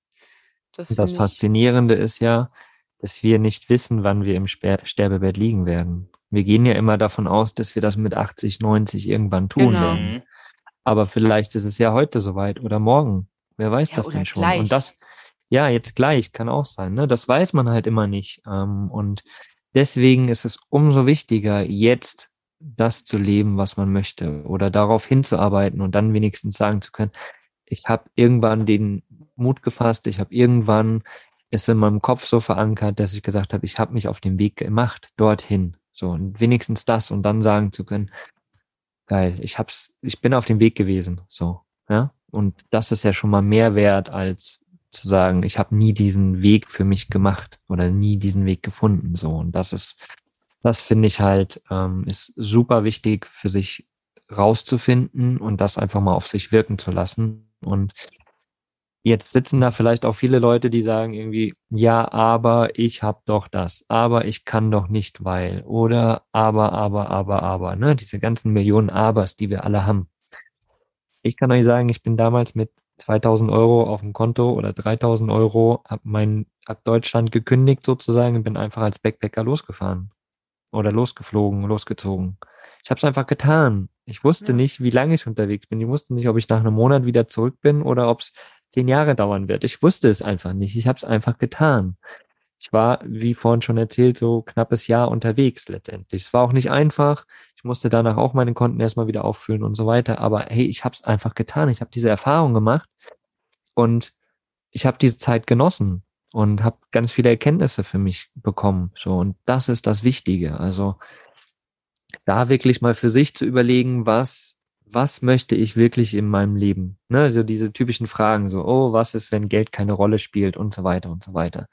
Das, Und das Faszinierende ist ja, dass wir nicht wissen, wann wir im Sterbebett liegen werden. Wir gehen ja immer davon aus, dass wir das mit 80, 90 irgendwann tun Genau. werden. Aber vielleicht ist es ja heute soweit oder morgen. Wer weiß Ja, das denn schon? gleich. Und das, ja, jetzt gleich kann auch sein. Ne? Das weiß man halt immer nicht. Ähm, und deswegen ist es umso wichtiger, jetzt das zu leben, was man möchte oder darauf hinzuarbeiten und dann wenigstens sagen zu können, ich habe irgendwann den Mut gefasst, ich habe irgendwann es in meinem Kopf so verankert, dass ich gesagt habe, ich habe mich auf den Weg gemacht, dorthin. So, und wenigstens das und dann sagen zu können, geil, ich hab's, ich bin auf dem Weg gewesen. So, ja. Und das ist ja schon mal mehr wert, als zu sagen, ich habe nie diesen Weg für mich gemacht oder nie diesen Weg gefunden. So, und das ist, das finde ich halt, ähm, ist super wichtig für sich rauszufinden und das einfach mal auf sich wirken zu lassen. Und Jetzt sitzen da vielleicht auch viele Leute, die sagen irgendwie, ja, aber ich habe doch das, aber ich kann doch nicht, weil, oder aber, aber, aber, aber, ne? Diese ganzen Millionen Abers, die wir alle haben. Ich kann euch sagen, ich bin damals mit 2000 Euro auf dem Konto oder 3000 Euro, habe mein, hab Deutschland gekündigt sozusagen und bin einfach als Backpacker losgefahren oder losgeflogen, losgezogen. Ich habe es einfach getan. Ich wusste ja. nicht, wie lange ich unterwegs bin. Ich wusste nicht, ob ich nach einem Monat wieder zurück bin oder ob es zehn Jahre dauern wird. Ich wusste es einfach nicht. Ich habe es einfach getan. Ich war, wie vorhin schon erzählt, so knappes Jahr unterwegs letztendlich. Es war auch nicht einfach. Ich musste danach auch meine Konten erstmal wieder auffüllen und so weiter. Aber hey, ich habe es einfach getan. Ich habe diese Erfahrung gemacht und ich habe diese Zeit genossen und habe ganz viele Erkenntnisse für mich bekommen. So und das ist das Wichtige. Also da wirklich mal für sich zu überlegen, was was möchte ich wirklich in meinem Leben? Ne, also diese typischen Fragen, so, oh, was ist, wenn Geld keine Rolle spielt und so weiter und so weiter.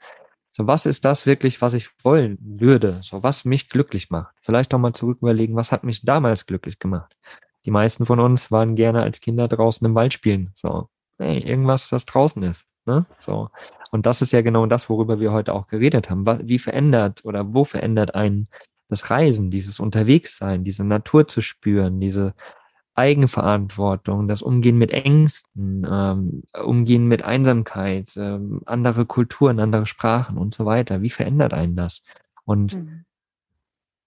So, was ist das wirklich, was ich wollen würde? So, was mich glücklich macht? Vielleicht auch mal zurück überlegen, was hat mich damals glücklich gemacht? Die meisten von uns waren gerne als Kinder draußen im Wald spielen. So, hey, irgendwas, was draußen ist. Ne? So. Und das ist ja genau das, worüber wir heute auch geredet haben. wie verändert oder wo verändert einen das Reisen, dieses Unterwegssein, diese Natur zu spüren, diese Eigenverantwortung, das Umgehen mit Ängsten, ähm, Umgehen mit Einsamkeit, ähm, andere Kulturen, andere Sprachen und so weiter. Wie verändert einen das? Und mhm.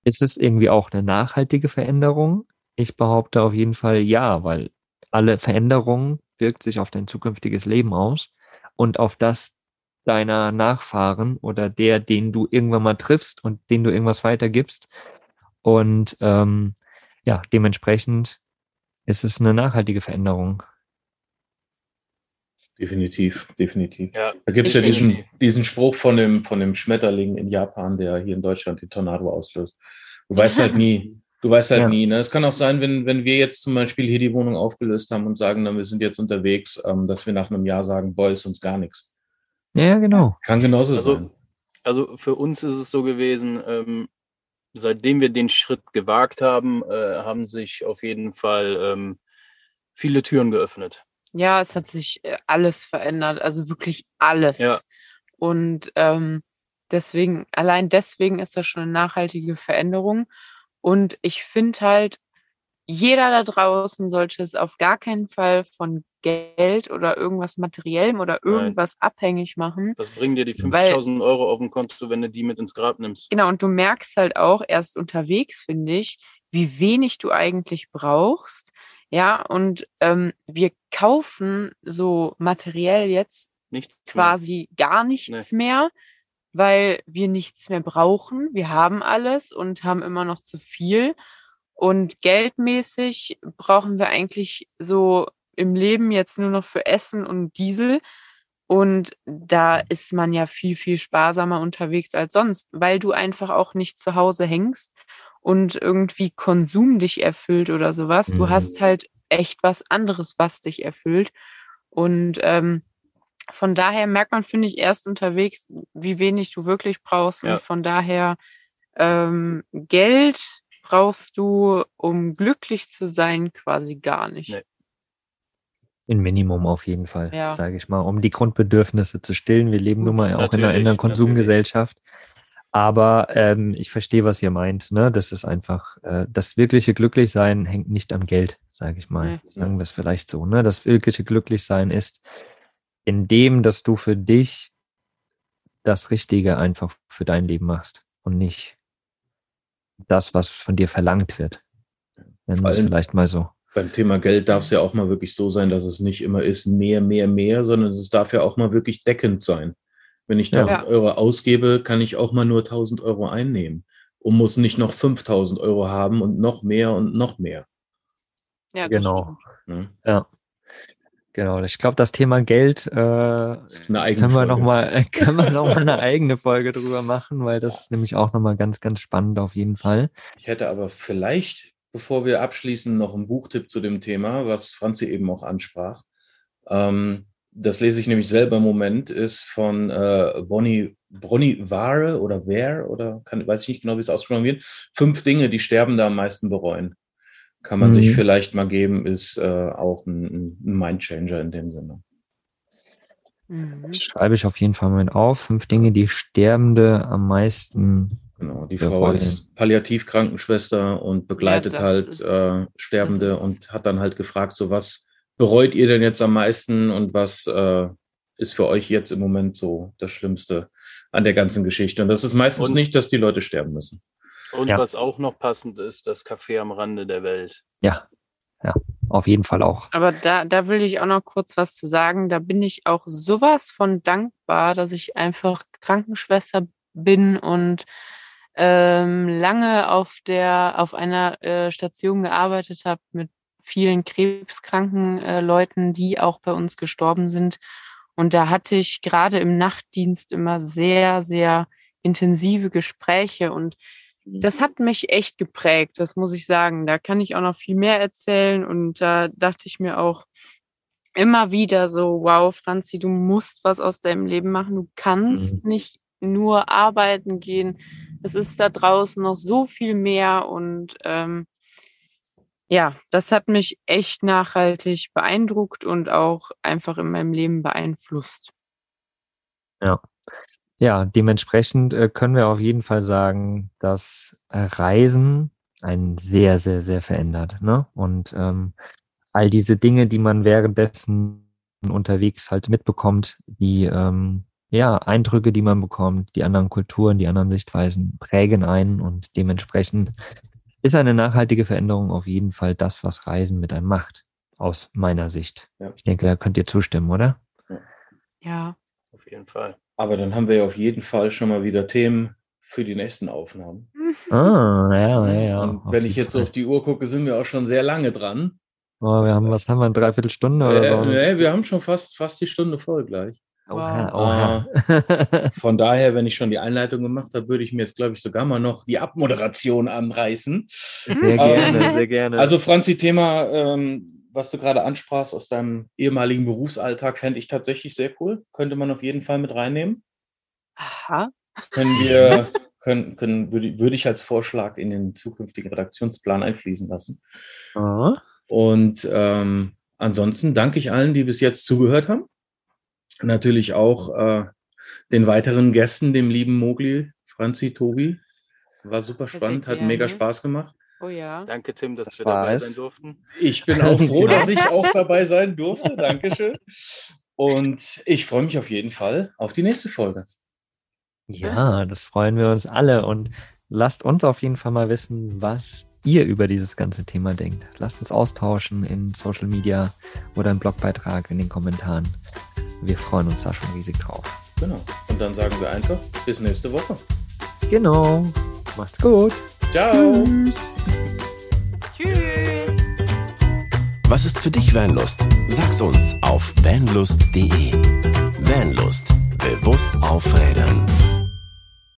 ist es irgendwie auch eine nachhaltige Veränderung? Ich behaupte auf jeden Fall ja, weil alle Veränderungen wirkt sich auf dein zukünftiges Leben aus und auf das deiner Nachfahren oder der, den du irgendwann mal triffst und den du irgendwas weitergibst. Und ähm, ja, dementsprechend ist es eine nachhaltige Veränderung. Definitiv, definitiv. Ja, da gibt es ja diesen, diesen Spruch von dem, von dem Schmetterling in Japan, der hier in Deutschland die Tornado auslöst. Du weißt halt nie. Du weißt halt ja. nie. Ne? Es kann auch sein, wenn, wenn wir jetzt zum Beispiel hier die Wohnung aufgelöst haben und sagen, dann, wir sind jetzt unterwegs, ähm, dass wir nach einem Jahr sagen, boah, ist uns gar nichts. Ja, genau. Kann genauso also, sein. Also für uns ist es so gewesen, ähm, seitdem wir den Schritt gewagt haben, äh, haben sich auf jeden Fall ähm, viele Türen geöffnet. Ja, es hat sich äh, alles verändert, also wirklich alles. Ja. Und ähm, deswegen, allein deswegen ist das schon eine nachhaltige Veränderung. Und ich finde halt, jeder da draußen sollte es auf gar keinen Fall von Geld oder irgendwas Materiellem oder irgendwas Nein. abhängig machen. Was bringen dir die 5000 Euro auf dem Konto, wenn du die mit ins Grab nimmst? Genau, und du merkst halt auch erst unterwegs, finde ich, wie wenig du eigentlich brauchst. Ja, und ähm, wir kaufen so materiell jetzt nichts quasi mehr. gar nichts nee. mehr, weil wir nichts mehr brauchen. Wir haben alles und haben immer noch zu viel. Und geldmäßig brauchen wir eigentlich so im Leben jetzt nur noch für Essen und Diesel. Und da ist man ja viel, viel sparsamer unterwegs als sonst, weil du einfach auch nicht zu Hause hängst und irgendwie Konsum dich erfüllt oder sowas. Mhm. Du hast halt echt was anderes, was dich erfüllt. Und ähm, von daher merkt man, finde ich, erst unterwegs, wie wenig du wirklich brauchst. Ja. Und von daher ähm, Geld brauchst du, um glücklich zu sein, quasi gar nicht. Nee. Ein Minimum auf jeden Fall, ja. sage ich mal, um die Grundbedürfnisse zu stillen. Wir leben Gut, nun mal auch in einer, in einer Konsumgesellschaft. Aber ähm, ich verstehe, was ihr meint. Ne? Das ist einfach, äh, das wirkliche Glücklichsein hängt nicht am Geld, sage ich mal. Nee. Sagen wir es vielleicht so. Ne? Das wirkliche Glücklichsein ist in dem, dass du für dich das Richtige einfach für dein Leben machst und nicht das, was von dir verlangt wird. Nennen wir es vielleicht mal so. Beim Thema Geld darf es ja auch mal wirklich so sein, dass es nicht immer ist mehr, mehr, mehr, sondern es darf ja auch mal wirklich deckend sein. Wenn ich 1000 ja. Euro ausgebe, kann ich auch mal nur 1000 Euro einnehmen und muss nicht noch 5000 Euro haben und noch mehr und noch mehr. Ja, genau. Hm? Ja. Genau, ich glaube, das Thema Geld äh, können wir nochmal (laughs) können wir noch mal eine eigene Folge drüber machen, weil das ist nämlich auch nochmal ganz, ganz spannend auf jeden Fall. Ich hätte aber vielleicht, bevor wir abschließen, noch einen Buchtipp zu dem Thema, was Franzi eben auch ansprach. Ähm, das lese ich nämlich selber im Moment, ist von äh, Bonnie, Bonnie Ware oder Ware oder kann, weiß ich nicht genau, wie es ausgesprochen wird. Fünf Dinge, die Sterbende am meisten bereuen. Kann man mhm. sich vielleicht mal geben, ist äh, auch ein, ein Mindchanger in dem Sinne. Mhm. Das schreibe ich auf jeden Fall mal auf. Fünf Dinge, die Sterbende am meisten. Genau, die Frau ist Palliativkrankenschwester und begleitet ja, halt ist, äh, Sterbende und hat dann halt gefragt, so was bereut ihr denn jetzt am meisten und was äh, ist für euch jetzt im Moment so das Schlimmste an der ganzen Geschichte? Und das ist meistens und, nicht, dass die Leute sterben müssen. Und ja. was auch noch passend ist, das Café am Rande der Welt. Ja, ja, auf jeden Fall auch. Aber da, da will ich auch noch kurz was zu sagen. Da bin ich auch sowas von dankbar, dass ich einfach Krankenschwester bin und ähm, lange auf der auf einer äh, Station gearbeitet habe mit vielen krebskranken äh, Leuten, die auch bei uns gestorben sind. Und da hatte ich gerade im Nachtdienst immer sehr, sehr intensive Gespräche und das hat mich echt geprägt, das muss ich sagen. Da kann ich auch noch viel mehr erzählen und da dachte ich mir auch immer wieder so, wow, Franzi, du musst was aus deinem Leben machen. Du kannst mhm. nicht nur arbeiten gehen. Es ist da draußen noch so viel mehr und ähm, ja, das hat mich echt nachhaltig beeindruckt und auch einfach in meinem Leben beeinflusst. Ja. Ja, dementsprechend äh, können wir auf jeden Fall sagen, dass äh, Reisen einen sehr, sehr, sehr verändert. Ne? Und ähm, all diese Dinge, die man währenddessen unterwegs halt mitbekommt, die ähm, ja, Eindrücke, die man bekommt, die anderen Kulturen, die anderen Sichtweisen prägen einen und dementsprechend ist eine nachhaltige Veränderung auf jeden Fall das, was Reisen mit einem macht, aus meiner Sicht. Ja. Ich denke, da könnt ihr zustimmen, oder? Ja. Auf jeden Fall. Aber dann haben wir ja auf jeden Fall schon mal wieder Themen für die nächsten Aufnahmen. (laughs) Ah, ja, ja, ja. Und wenn ich jetzt Fall. auf die Uhr gucke, sind wir auch schon sehr lange dran. Oh, wir haben, was haben wir, eine Dreiviertelstunde oder äh, so? Nee, wir haben schon fast, fast die Stunde voll gleich. Oha, oha. (laughs) von daher, wenn ich schon die Einleitung gemacht habe, würde ich mir jetzt, glaube ich, sogar mal noch die Abmoderation anreißen. Sehr gerne, ähm, sehr gerne. Also, Franzi, Thema, ähm, was du gerade ansprachst aus deinem ehemaligen Berufsalltag, fände ich tatsächlich sehr cool. Könnte man auf jeden Fall mit reinnehmen. Aha. Können wir, (laughs) können, können, würde, würde ich als Vorschlag in den zukünftigen Redaktionsplan einfließen lassen. Aha. Und ähm, ansonsten danke ich allen, die bis jetzt zugehört haben natürlich auch äh, den weiteren Gästen, dem lieben Mogli, Franzi, Tobi. War super spannend, hat mega Spaß gemacht. Oh ja. Danke, Tim, dass das wir dabei sein durften. Ich bin auch froh, dass ich auch dabei sein durfte. (laughs) Dankeschön. Und ich freue mich auf jeden Fall auf die nächste Folge. Ja, das freuen wir uns alle. Und lasst uns auf jeden Fall mal wissen, was ihr über dieses ganze Thema denkt. Lasst uns austauschen in Social Media oder im Blogbeitrag in den Kommentaren. Wir freuen uns da schon riesig drauf. Genau. Und dann sagen wir einfach bis nächste Woche. Genau. Macht's gut. Ciao. Tschüss. Tschüss. Was ist für dich Vanlust? Sag's uns auf vanlust.de. Vanlust. Bewusst aufrädern.